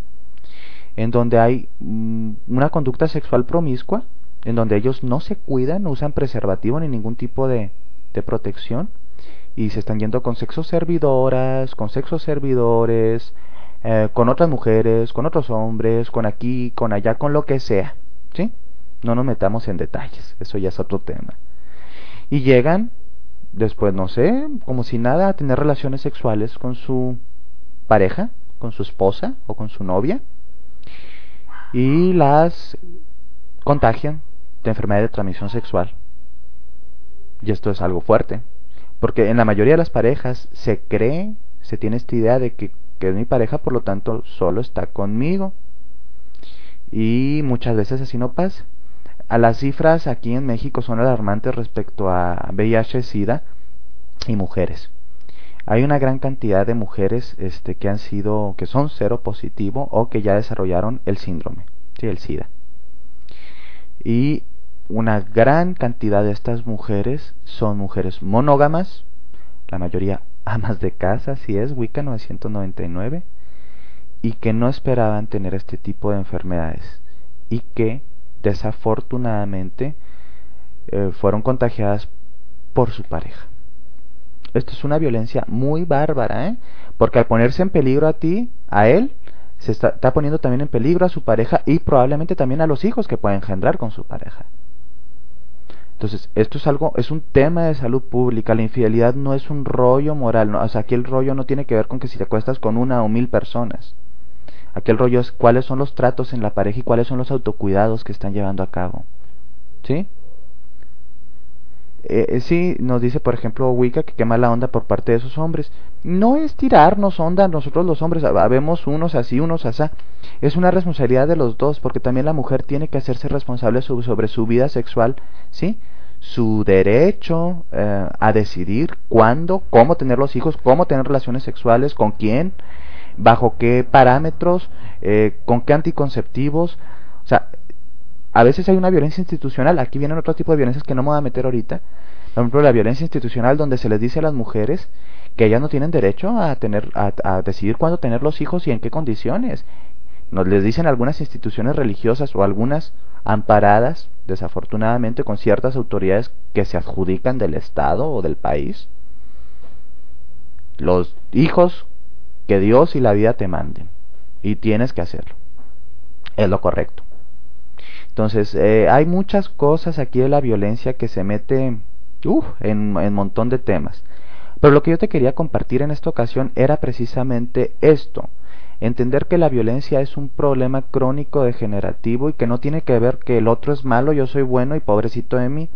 A: en donde hay mm, una conducta sexual promiscua, en donde ellos no se cuidan, no usan preservativo ni ningún tipo de, de protección, y se están yendo con sexo servidoras, con sexo servidores, eh, con otras mujeres, con otros hombres, con aquí, con allá, con lo que sea, ¿sí? No nos metamos en detalles, eso ya es otro tema. Y llegan, después, no sé, como si nada, a tener relaciones sexuales con su pareja, con su esposa o con su novia, y las contagian de enfermedad de transmisión sexual. Y esto es algo fuerte, porque en la mayoría de las parejas se cree, se tiene esta idea de que, que es mi pareja, por lo tanto solo está conmigo. Y muchas veces así no pasa a las cifras aquí en México son alarmantes respecto a VIH-Sida y mujeres. Hay una gran cantidad de mujeres este, que han sido, que son cero positivo o que ya desarrollaron el síndrome, ¿sí? el SIDA. Y una gran cantidad de estas mujeres son mujeres monógamas, la mayoría [laughs] amas de casa, si es Wicca 999, y que no esperaban tener este tipo de enfermedades y que desafortunadamente eh, fueron contagiadas por su pareja. Esto es una violencia muy bárbara, ¿eh? Porque al ponerse en peligro a ti, a él, se está, está, poniendo también en peligro a su pareja y probablemente también a los hijos que puede engendrar con su pareja. Entonces, esto es algo, es un tema de salud pública. La infidelidad no es un rollo moral. No, o sea, aquí el rollo no tiene que ver con que si te acuestas con una o mil personas. Aquí el rollo es cuáles son los tratos en la pareja y cuáles son los autocuidados que están llevando a cabo. ¿Sí? Eh, eh, sí, nos dice, por ejemplo, Wicca que quema la onda por parte de esos hombres. No es tirarnos onda nosotros los hombres, vemos unos así, unos así. Es una responsabilidad de los dos, porque también la mujer tiene que hacerse responsable sobre, su vida sexual, ¿sí? Su derecho eh, a decidir cuándo, cómo tener los hijos, cómo tener relaciones sexuales, con quién, bajo qué parámetros, con qué anticonceptivos. O sea, a veces hay una violencia institucional, aquí vienen otro tipo de violencias que no me voy a meter ahorita. Por ejemplo, la violencia institucional donde se les dice a las mujeres que ellas no tienen derecho a tener a, decidir cuándo tener los hijos y en qué condiciones. Nos les dicen algunas instituciones religiosas o algunas amparadas, desafortunadamente, con ciertas autoridades que se adjudican del Estado o del país. Los hijos que Dios y la vida te manden. Y tienes que hacerlo. Es lo correcto. Entonces, eh, hay muchas cosas aquí de la violencia que se mete en un montón de temas. Pero lo que yo te quería compartir en esta ocasión era precisamente esto. Entender que la violencia es un problema crónico degenerativo y que no tiene que ver que el otro es malo, yo soy bueno y pobrecito de mí.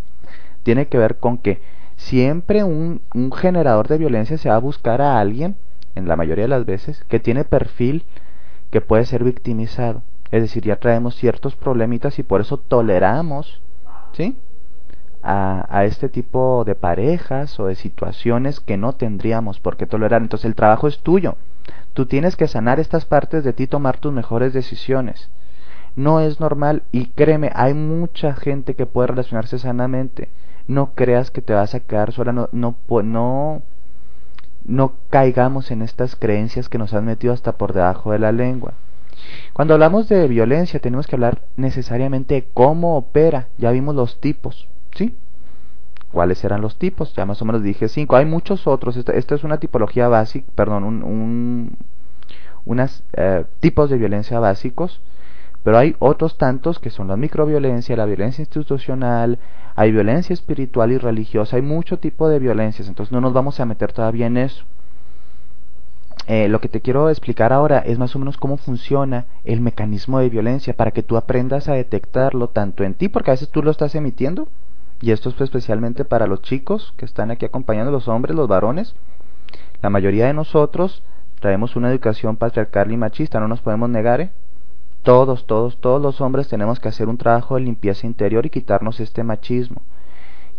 A: Tiene que ver con que siempre un, un generador de violencia se va a buscar a alguien, en la mayoría de las veces, que tiene perfil que puede ser victimizado. Es decir, ya traemos ciertos problemitas y por eso toleramos, ¿sí? A, a, este tipo de parejas o de situaciones que no tendríamos por qué tolerar. Entonces el trabajo es tuyo. Tú tienes que sanar estas partes de ti, tomar tus mejores decisiones. No es normal y créeme, hay mucha gente que puede relacionarse sanamente. No creas que te vas a quedar sola, no, no, no, no caigamos en estas creencias que nos han metido hasta por debajo de la lengua. Cuando hablamos de violencia tenemos que hablar necesariamente de cómo opera. Ya vimos los tipos, ¿sí? ¿Cuáles eran los tipos? Ya más o menos dije cinco. Hay muchos otros. Esta, es una tipología básica, perdón, un, un unos eh, tipos de violencia básicos. Pero hay otros tantos que son la microviolencia, la violencia institucional, hay violencia espiritual y religiosa, hay mucho tipo de violencias, entonces no nos vamos a meter todavía en eso. Eh, lo que te quiero explicar ahora es más o menos cómo funciona el mecanismo de violencia para que tú aprendas a detectarlo tanto en ti, porque a veces tú lo estás emitiendo, y esto es especialmente para los chicos que están aquí acompañando, los hombres, los varones. La mayoría de nosotros traemos una educación patriarcal y machista, no nos podemos negar. ¿eh? Todos, todos, todos los hombres tenemos que hacer un trabajo de limpieza interior y quitarnos este machismo.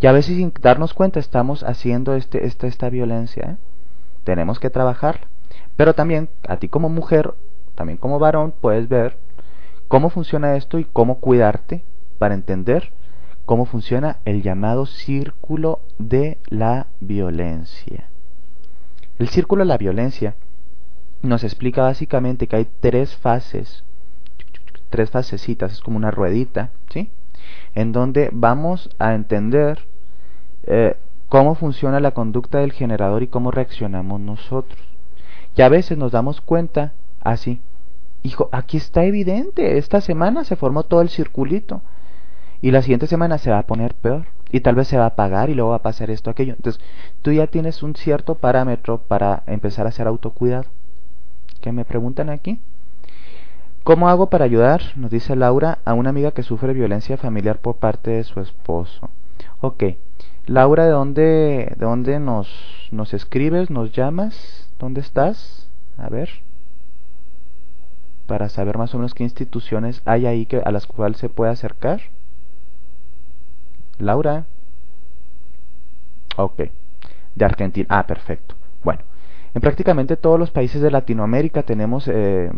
A: Y a veces sin darnos cuenta estamos haciendo este, esta, esta violencia. ¿eh? Tenemos que trabajarla. Pero también a ti como mujer, también como varón, puedes ver cómo funciona esto y cómo cuidarte para entender cómo funciona el llamado círculo de la violencia. El círculo de la violencia nos explica básicamente que hay tres fases, tres fasecitas, es como una ruedita, ¿sí? En donde vamos a entender eh, cómo funciona la conducta del generador y cómo reaccionamos nosotros. Y a veces nos damos cuenta así. Hijo, aquí está evidente, esta semana se formó todo el circulito. Y la siguiente semana se va a poner peor. Y tal vez se va a apagar y luego va a pasar esto, aquello. Entonces, tú ya tienes un cierto parámetro para empezar a hacer autocuidado. ¿Qué me preguntan aquí? ¿Cómo hago para ayudar? Nos dice Laura a una amiga que sufre violencia familiar por parte de su esposo. Ok. Laura, ¿de dónde, de dónde nos, nos escribes? ¿Nos llamas? ¿Dónde estás? A ver. Para saber más o menos qué instituciones hay ahí que, a las cuales se puede acercar. Laura. Ok. De Argentina. Ah, perfecto. Bueno. En prácticamente todos los países de Latinoamérica tenemos eh,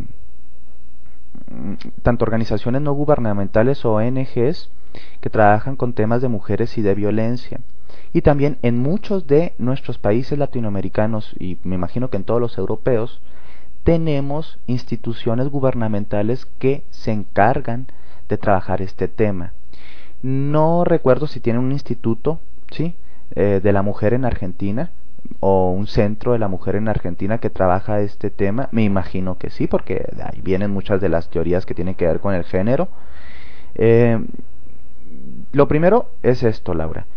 A: tanto organizaciones no gubernamentales o ONGs que trabajan con temas de mujeres y de violencia. Y también en muchos de nuestros países latinoamericanos, y me imagino que en todos los europeos, tenemos instituciones gubernamentales que se encargan de trabajar este tema. no recuerdo si tiene un instituto, ¿sí? Eh, de la mujer en Argentina o un centro de la mujer en Argentina que trabaja este tema. Me imagino que sí, porque ahí vienen muchas de las teorías que tienen que ver con el género. Eh, lo primero es esto, Laura.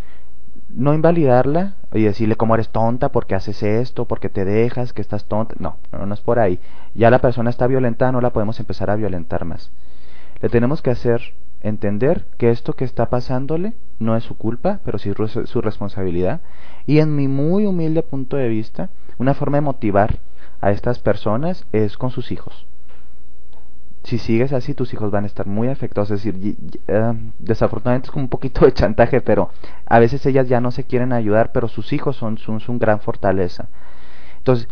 A: No invalidarla y decirle cómo eres tonta, porque haces esto, porque te dejas, que estás tonta. No, no, no es por ahí. Ya la persona está violentada, no la podemos empezar a violentar más. Le tenemos que hacer entender que esto que está pasándole no es su culpa, pero sí su responsabilidad. Y en mi muy humilde punto de vista, una forma de motivar a estas personas es con sus hijos. Si sigues así, tus hijos van a estar muy afectados. Es decir, eh, desafortunadamente es como un poquito de chantaje, pero a veces ellas ya no se quieren ayudar, pero sus hijos son, son gran fortaleza. Entonces,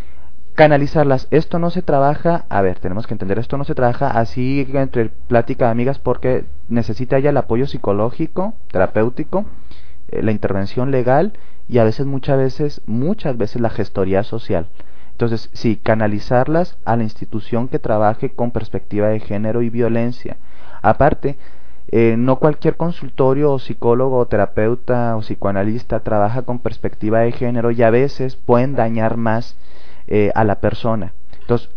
A: canalizarlas. Esto no se trabaja, a ver, tenemos que entender, esto no se trabaja así entre plática de amigas porque necesita ya el apoyo psicológico, terapéutico, eh, la intervención legal y a veces, muchas veces, muchas veces la gestoría social. Entonces, sí, canalizarlas a la institución que trabaje con perspectiva de género y violencia. Aparte, eh, no cualquier consultorio o psicólogo o terapeuta o psicoanalista trabaja con perspectiva de género y a veces pueden dañar más eh, a la persona. Entonces,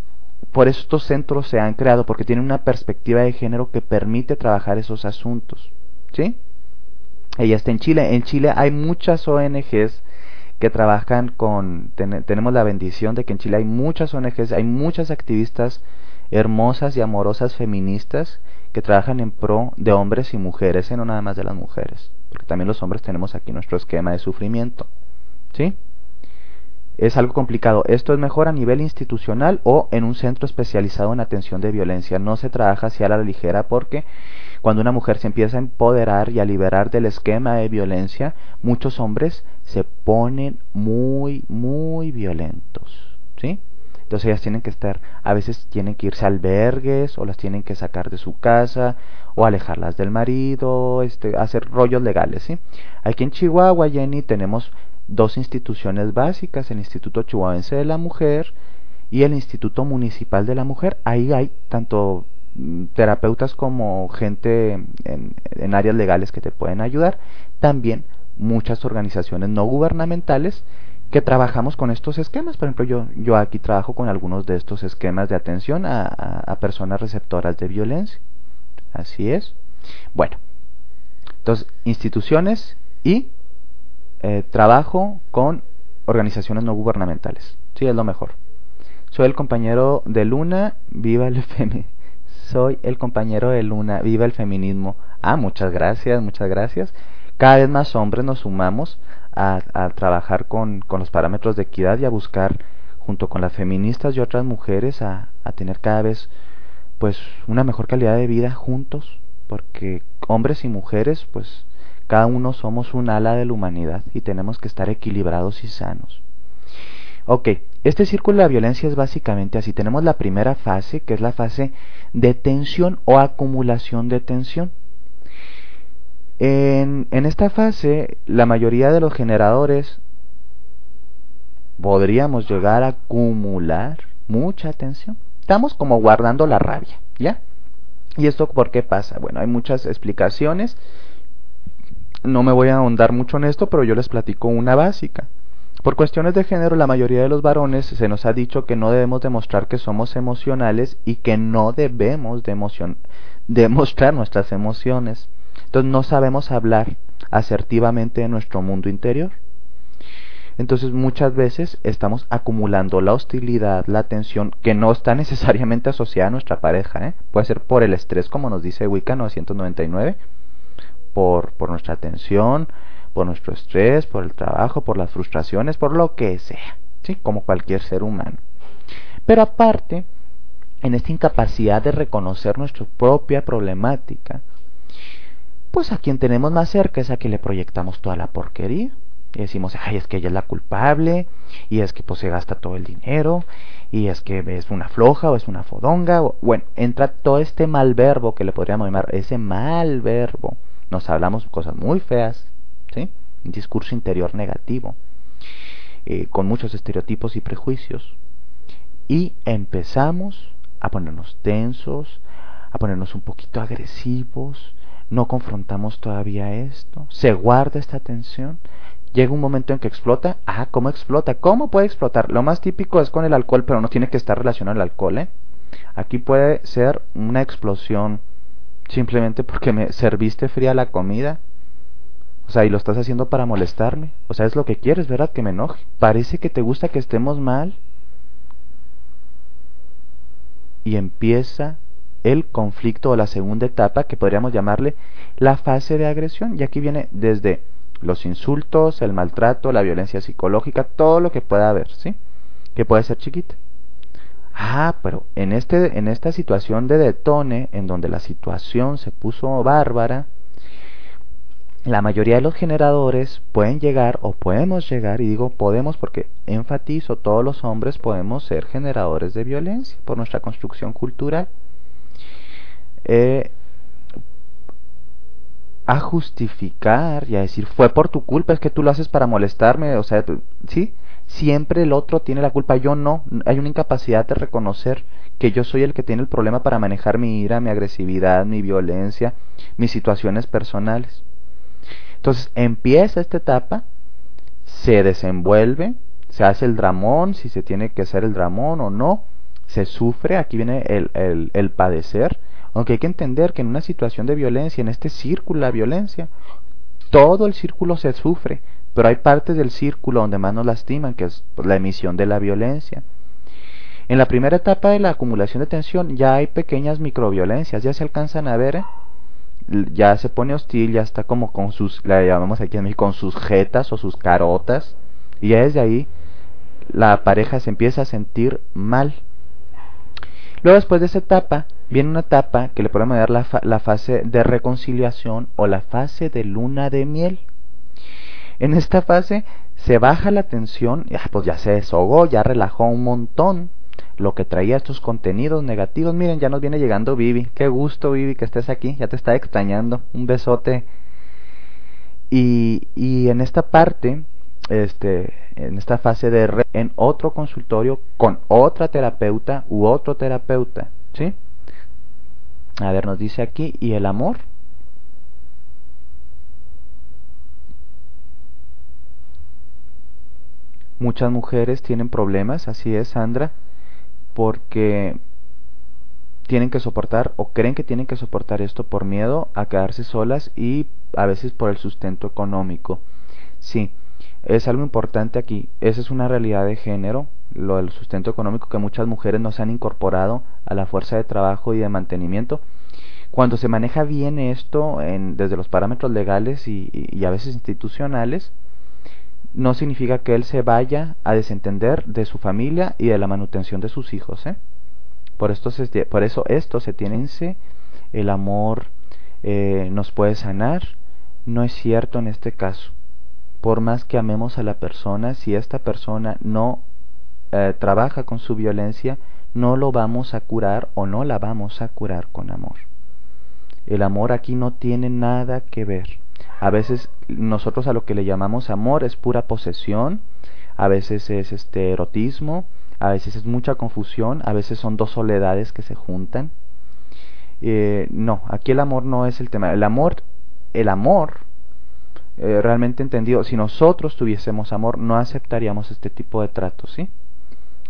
A: por eso estos centros se han creado, porque tienen una perspectiva de género que permite trabajar esos asuntos. ¿Sí? Ella está en Chile. En Chile hay muchas ONGs que trabajan con... tenemos la bendición de que en Chile hay muchas ONGs, hay muchas activistas hermosas y amorosas feministas que trabajan en pro de hombres y mujeres, y no nada más de las mujeres, porque también los hombres tenemos aquí nuestro esquema de sufrimiento. ¿Sí? Es algo complicado. Esto es mejor a nivel institucional o en un centro especializado en atención de violencia. No se trabaja hacia la ligera porque cuando una mujer se empieza a empoderar y a liberar del esquema de violencia, muchos hombres se ponen muy, muy violentos. ¿Sí? Entonces ellas tienen que estar, a veces tienen que irse a albergues o las tienen que sacar de su casa o alejarlas del marido, este, hacer rollos legales, ¿sí? Aquí en Chihuahua, Jenny, tenemos dos instituciones básicas, el Instituto Chihuahuense de la Mujer y el Instituto Municipal de la Mujer. Ahí hay tanto mm, terapeutas como gente en, áreas legales que te pueden ayudar. También muchas organizaciones no gubernamentales que trabajamos con estos esquemas. Por ejemplo, yo, yo aquí trabajo con algunos de estos esquemas de atención a, a, a personas receptoras de violencia. Así es. Bueno, entonces, instituciones y eh, trabajo con organizaciones no gubernamentales. Sí, es lo mejor. Soy el compañero de Luna, viva el feminismo. Soy el compañero de Luna, viva el feminismo. Ah, muchas gracias, muchas gracias. Cada vez más hombres nos sumamos a, trabajar con, los parámetros de equidad y a buscar, junto con las feministas y otras mujeres, a, a tener cada vez pues una mejor calidad de vida juntos, porque hombres y mujeres pues cada uno somos un ala de la humanidad y tenemos que estar equilibrados y sanos. Ok, este círculo de la violencia es básicamente así. Tenemos la primera fase, que es la fase de tensión o acumulación de tensión. En, en esta fase, la mayoría de los generadores podríamos llegar a acumular mucha tensión. Estamos como guardando la rabia, ¿ya? ¿Y esto por qué pasa? Bueno, hay muchas explicaciones no me voy a ahondar mucho en esto, pero yo les platico una básica. Por cuestiones de género, la mayoría de los varones se nos ha dicho que no debemos demostrar que somos emocionales y que no debemos demostrar nuestras emociones. Entonces no sabemos hablar asertivamente en nuestro mundo interior. Entonces muchas veces estamos acumulando la hostilidad, la tensión, que no está necesariamente asociada a nuestra pareja. ¿eh? Puede ser por el estrés, como nos dice Wicca 999 por, nuestra atención, por nuestro estrés, por el trabajo, por las frustraciones, por lo que sea, ¿sí? como cualquier ser humano. Pero aparte, en esta incapacidad de reconocer nuestra propia problemática, pues a quien tenemos más cerca es a quien le proyectamos toda la porquería. Y decimos, ay, es que ella es la culpable, y es que pues se gasta todo el dinero, y es que es una floja o es una fodonga. O, bueno, entra todo este mal verbo que le podríamos llamar, ese mal verbo nos hablamos cosas muy feas, ¿sí? Un discurso interior negativo, eh, con muchos estereotipos y prejuicios. Y empezamos a ponernos tensos, a ponernos un poquito agresivos, no confrontamos todavía esto, se guarda esta tensión, llega un momento en que explota, ah, ¿cómo explota? ¿Cómo puede explotar? Lo más típico es con el alcohol, pero no tiene que estar relacionado al alcohol, ¿eh? Aquí puede ser una explosión simplemente porque me serviste fría la comida. O sea, y lo estás haciendo para molestarme. O sea, es lo que quieres, ¿verdad? Que me enoje. Parece que te gusta que estemos mal. Y empieza el conflicto o la segunda etapa que podríamos llamarle la fase de agresión. Y aquí viene desde los insultos, el maltrato, la violencia psicológica, todo lo que pueda haber, ¿sí? Que puede ser chiquita. Ah, pero en, este, en esta situación de detone, en donde la situación se puso bárbara, la mayoría de los generadores pueden llegar o podemos llegar, y digo podemos porque enfatizo, todos los hombres podemos ser generadores de violencia por nuestra construcción cultural. Eh, a justificar y a decir, fue por tu culpa, es que tú lo haces para molestarme, o sea, ¿sí? Siempre el otro tiene la culpa, yo no. Hay una incapacidad de reconocer que yo soy el que tiene el problema para manejar mi ira, mi agresividad, mi violencia, mis situaciones personales. Entonces empieza esta etapa, se desenvuelve, se hace el dramón, si se tiene que hacer el dramón o no, se sufre, aquí viene el, el, el padecer, aunque hay que entender que en una situación de violencia, en este círculo de violencia, todo el círculo se sufre, pero hay partes del círculo donde más nos lastiman, que es la emisión de la violencia. En la primera etapa de la acumulación de tensión ya hay pequeñas microviolencias, ya se alcanzan a ver, ya se pone hostil, ya está como con sus, la llamamos aquí en México, con sus jetas o sus carotas, y ya desde ahí la pareja se empieza a sentir mal. Luego después de esa etapa viene una etapa que le podemos dar la, la fase de reconciliación o la fase de luna de miel. En esta fase se baja la tensión, pues ya se desahogó, ya relajó un montón lo que traía estos contenidos negativos. Miren, ya nos viene llegando Vivi. Qué gusto, Vivi, que estés aquí. Ya te está extrañando. Un besote. Y, y en esta parte, este, en esta fase de re, en otro consultorio con otra terapeuta u otro terapeuta, ¿sí? A ver, nos dice aquí, ¿y el amor? Muchas mujeres tienen problemas, así es, Sandra, porque tienen que soportar o creen que tienen que soportar esto por miedo a quedarse solas y a veces por el sustento económico. Sí, es algo importante aquí. Esa es una realidad de género, lo del sustento económico que muchas mujeres no se han incorporado a la fuerza de trabajo y de mantenimiento. Cuando se maneja bien esto en, desde los parámetros legales y, y a veces institucionales, no significa que él se vaya a desentender de su familia y de la manutención de sus hijos. ¿eh? Por, esto se, por eso esto se tiene en el amor eh, nos puede sanar, no es cierto en este caso. Por más que amemos a la persona, si esta persona no eh, trabaja con su violencia, no lo vamos a curar o no la vamos a curar con amor. El amor aquí no tiene nada que ver. A veces nosotros a lo que le llamamos amor es pura posesión, a veces es este erotismo, a veces es mucha confusión, a veces son dos soledades que se juntan. Eh, no, aquí el amor no es el tema. El amor, el amor, eh, realmente entendido, si nosotros tuviésemos amor, no aceptaríamos este tipo de tratos, ¿sí?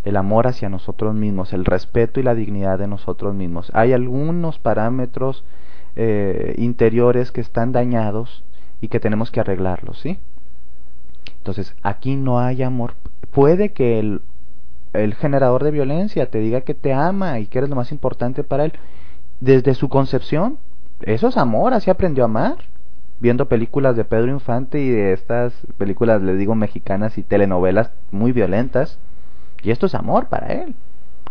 A: El amor hacia nosotros mismos, el respeto y la dignidad de nosotros mismos. Hay algunos parámetros eh, interiores que están dañados y que tenemos que arreglarlos, ¿sí? Entonces, aquí no hay amor. Puede que el, el generador de violencia te diga que te ama y que eres lo más importante para él. Desde su concepción, eso es amor, así aprendió a amar. Viendo películas de Pedro Infante y de estas películas, les digo, mexicanas y telenovelas muy violentas. Y esto es amor para él.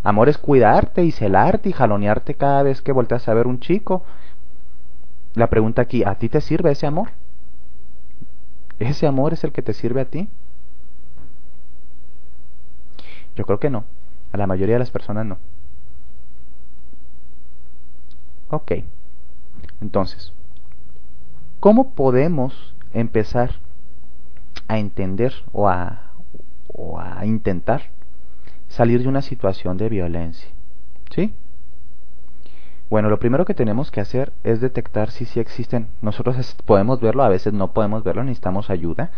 A: Amor es cuidarte y celarte y jalonearte cada vez que volteas a ver un chico. La pregunta aquí, ¿a ti te sirve ese amor? ¿Ese amor es el que te sirve a ti? Yo creo que no. A la mayoría de las personas no. Ok. Entonces, ¿cómo podemos empezar a entender o a, o a intentar salir de una situación de violencia? ¿Sí? Bueno, lo primero que tenemos que hacer es detectar si sí existen. Nosotros podemos verlo, a veces no podemos verlo, necesitamos ayuda.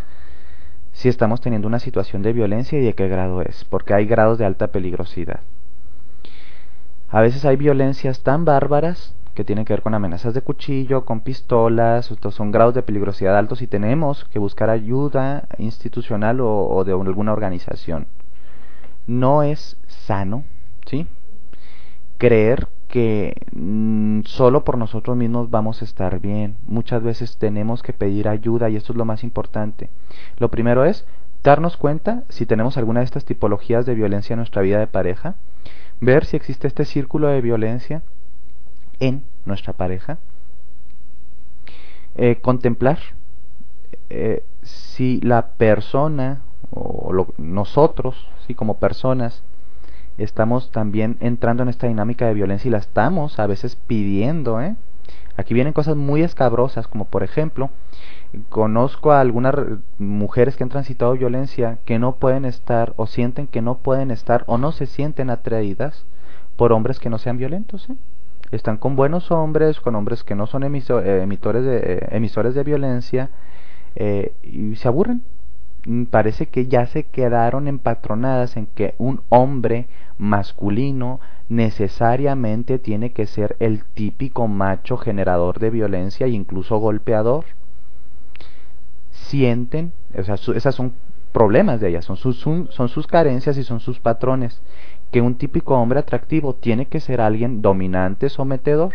A: Si estamos teniendo una situación de violencia y de qué grado es, porque hay grados de alta peligrosidad. A veces hay violencias tan bárbaras que tienen que ver con amenazas de cuchillo, con pistolas, estos son grados de peligrosidad altos y tenemos que buscar ayuda institucional o, o de alguna organización. No es sano, ¿sí? Creer que mm, solo por nosotros mismos vamos a estar bien. Muchas veces tenemos que pedir ayuda y esto es lo más importante. Lo primero es darnos cuenta si tenemos alguna de estas tipologías de violencia en nuestra vida de pareja, ver si existe este círculo de violencia en nuestra pareja, eh, contemplar eh, si la persona o nosotros, sí, como personas, estamos también entrando en esta dinámica de violencia y la estamos a veces pidiendo. ¿eh? Aquí vienen cosas muy escabrosas, como por ejemplo, conozco a algunas mujeres que han transitado violencia que no pueden estar o sienten que no pueden estar o no se sienten atraídas por hombres que no sean violentos. ¿eh? Están con buenos hombres, con hombres que no son eh, emisores, de, eh, emisores de violencia eh, y se aburren parece que ya se quedaron empatronadas en que un hombre masculino necesariamente tiene que ser el típico macho generador de violencia e incluso golpeador. Sienten, o sea, esas son problemas de ellas, son sus, son sus carencias y son sus patrones, que un típico hombre atractivo tiene que ser alguien dominante, sometedor.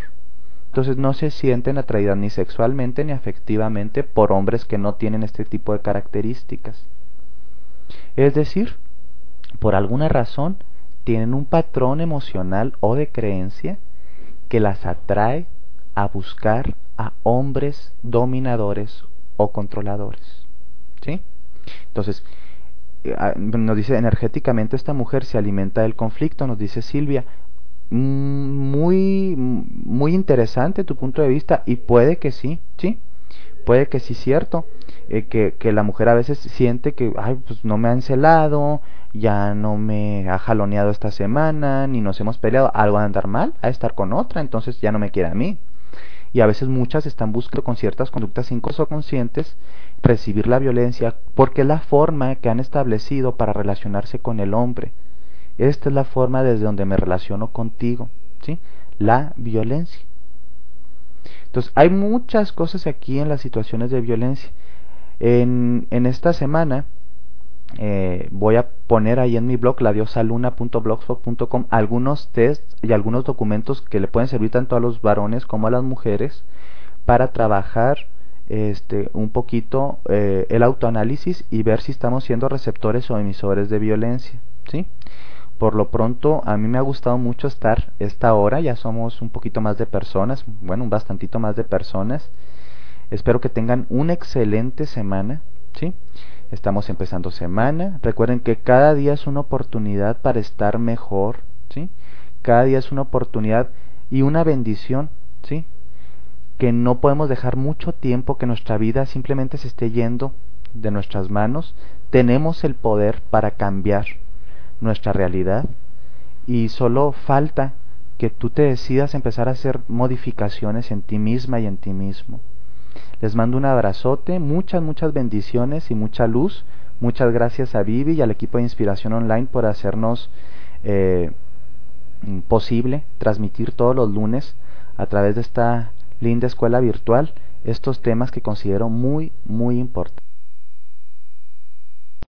A: Entonces no se sienten atraídas ni sexualmente ni afectivamente por hombres que no tienen este tipo de características. Es decir, por alguna razón tienen un patrón emocional o de creencia que las atrae a buscar a hombres dominadores o controladores. ¿Sí? Entonces, eh, ah, nos dice energéticamente esta mujer se alimenta del conflicto, nos dice Silvia, muy, muy interesante tu punto de vista y puede que sí, sí, puede que sí cierto, eh, que, que, la mujer a veces siente que, ay, pues no me ha encelado, ya no me ha jaloneado esta semana, ni nos hemos peleado, algo a andar mal, a estar con otra, entonces ya no me quiere a mí. Y a veces muchas están buscando con ciertas conductas inconscientes recibir la violencia porque es la forma que han establecido para relacionarse con el hombre. Esta es la forma desde donde me relaciono contigo, ¿sí? La violencia. Entonces, hay muchas cosas aquí en las situaciones de violencia. En, en esta semana eh, voy a poner ahí en mi blog, ladiosaluna.blogspot.com, algunos tests y algunos documentos que le pueden servir tanto a los varones como a las mujeres para trabajar este, un poquito eh, el autoanálisis y ver si estamos siendo receptores o emisores de violencia. ¿sí? Por lo pronto, a mí me ha gustado mucho estar esta hora, ya somos un poquito más de personas, bueno, un bastantito más de personas. Espero que tengan una excelente semana, ¿sí? Estamos empezando semana. Recuerden que cada día es una oportunidad para estar mejor, ¿sí? Cada día es una oportunidad y una bendición, ¿sí? Que no podemos dejar mucho tiempo que nuestra vida simplemente se esté yendo de nuestras manos. Tenemos el poder para cambiar nuestra realidad y solo falta que tú te decidas empezar a hacer modificaciones en ti misma y en ti mismo. Les mando un abrazote, muchas, muchas bendiciones y mucha luz. Muchas gracias a Vivi y al equipo de Inspiración Online por hacernos eh, posible transmitir todos los lunes a través de esta linda escuela virtual estos temas que considero muy, muy importantes.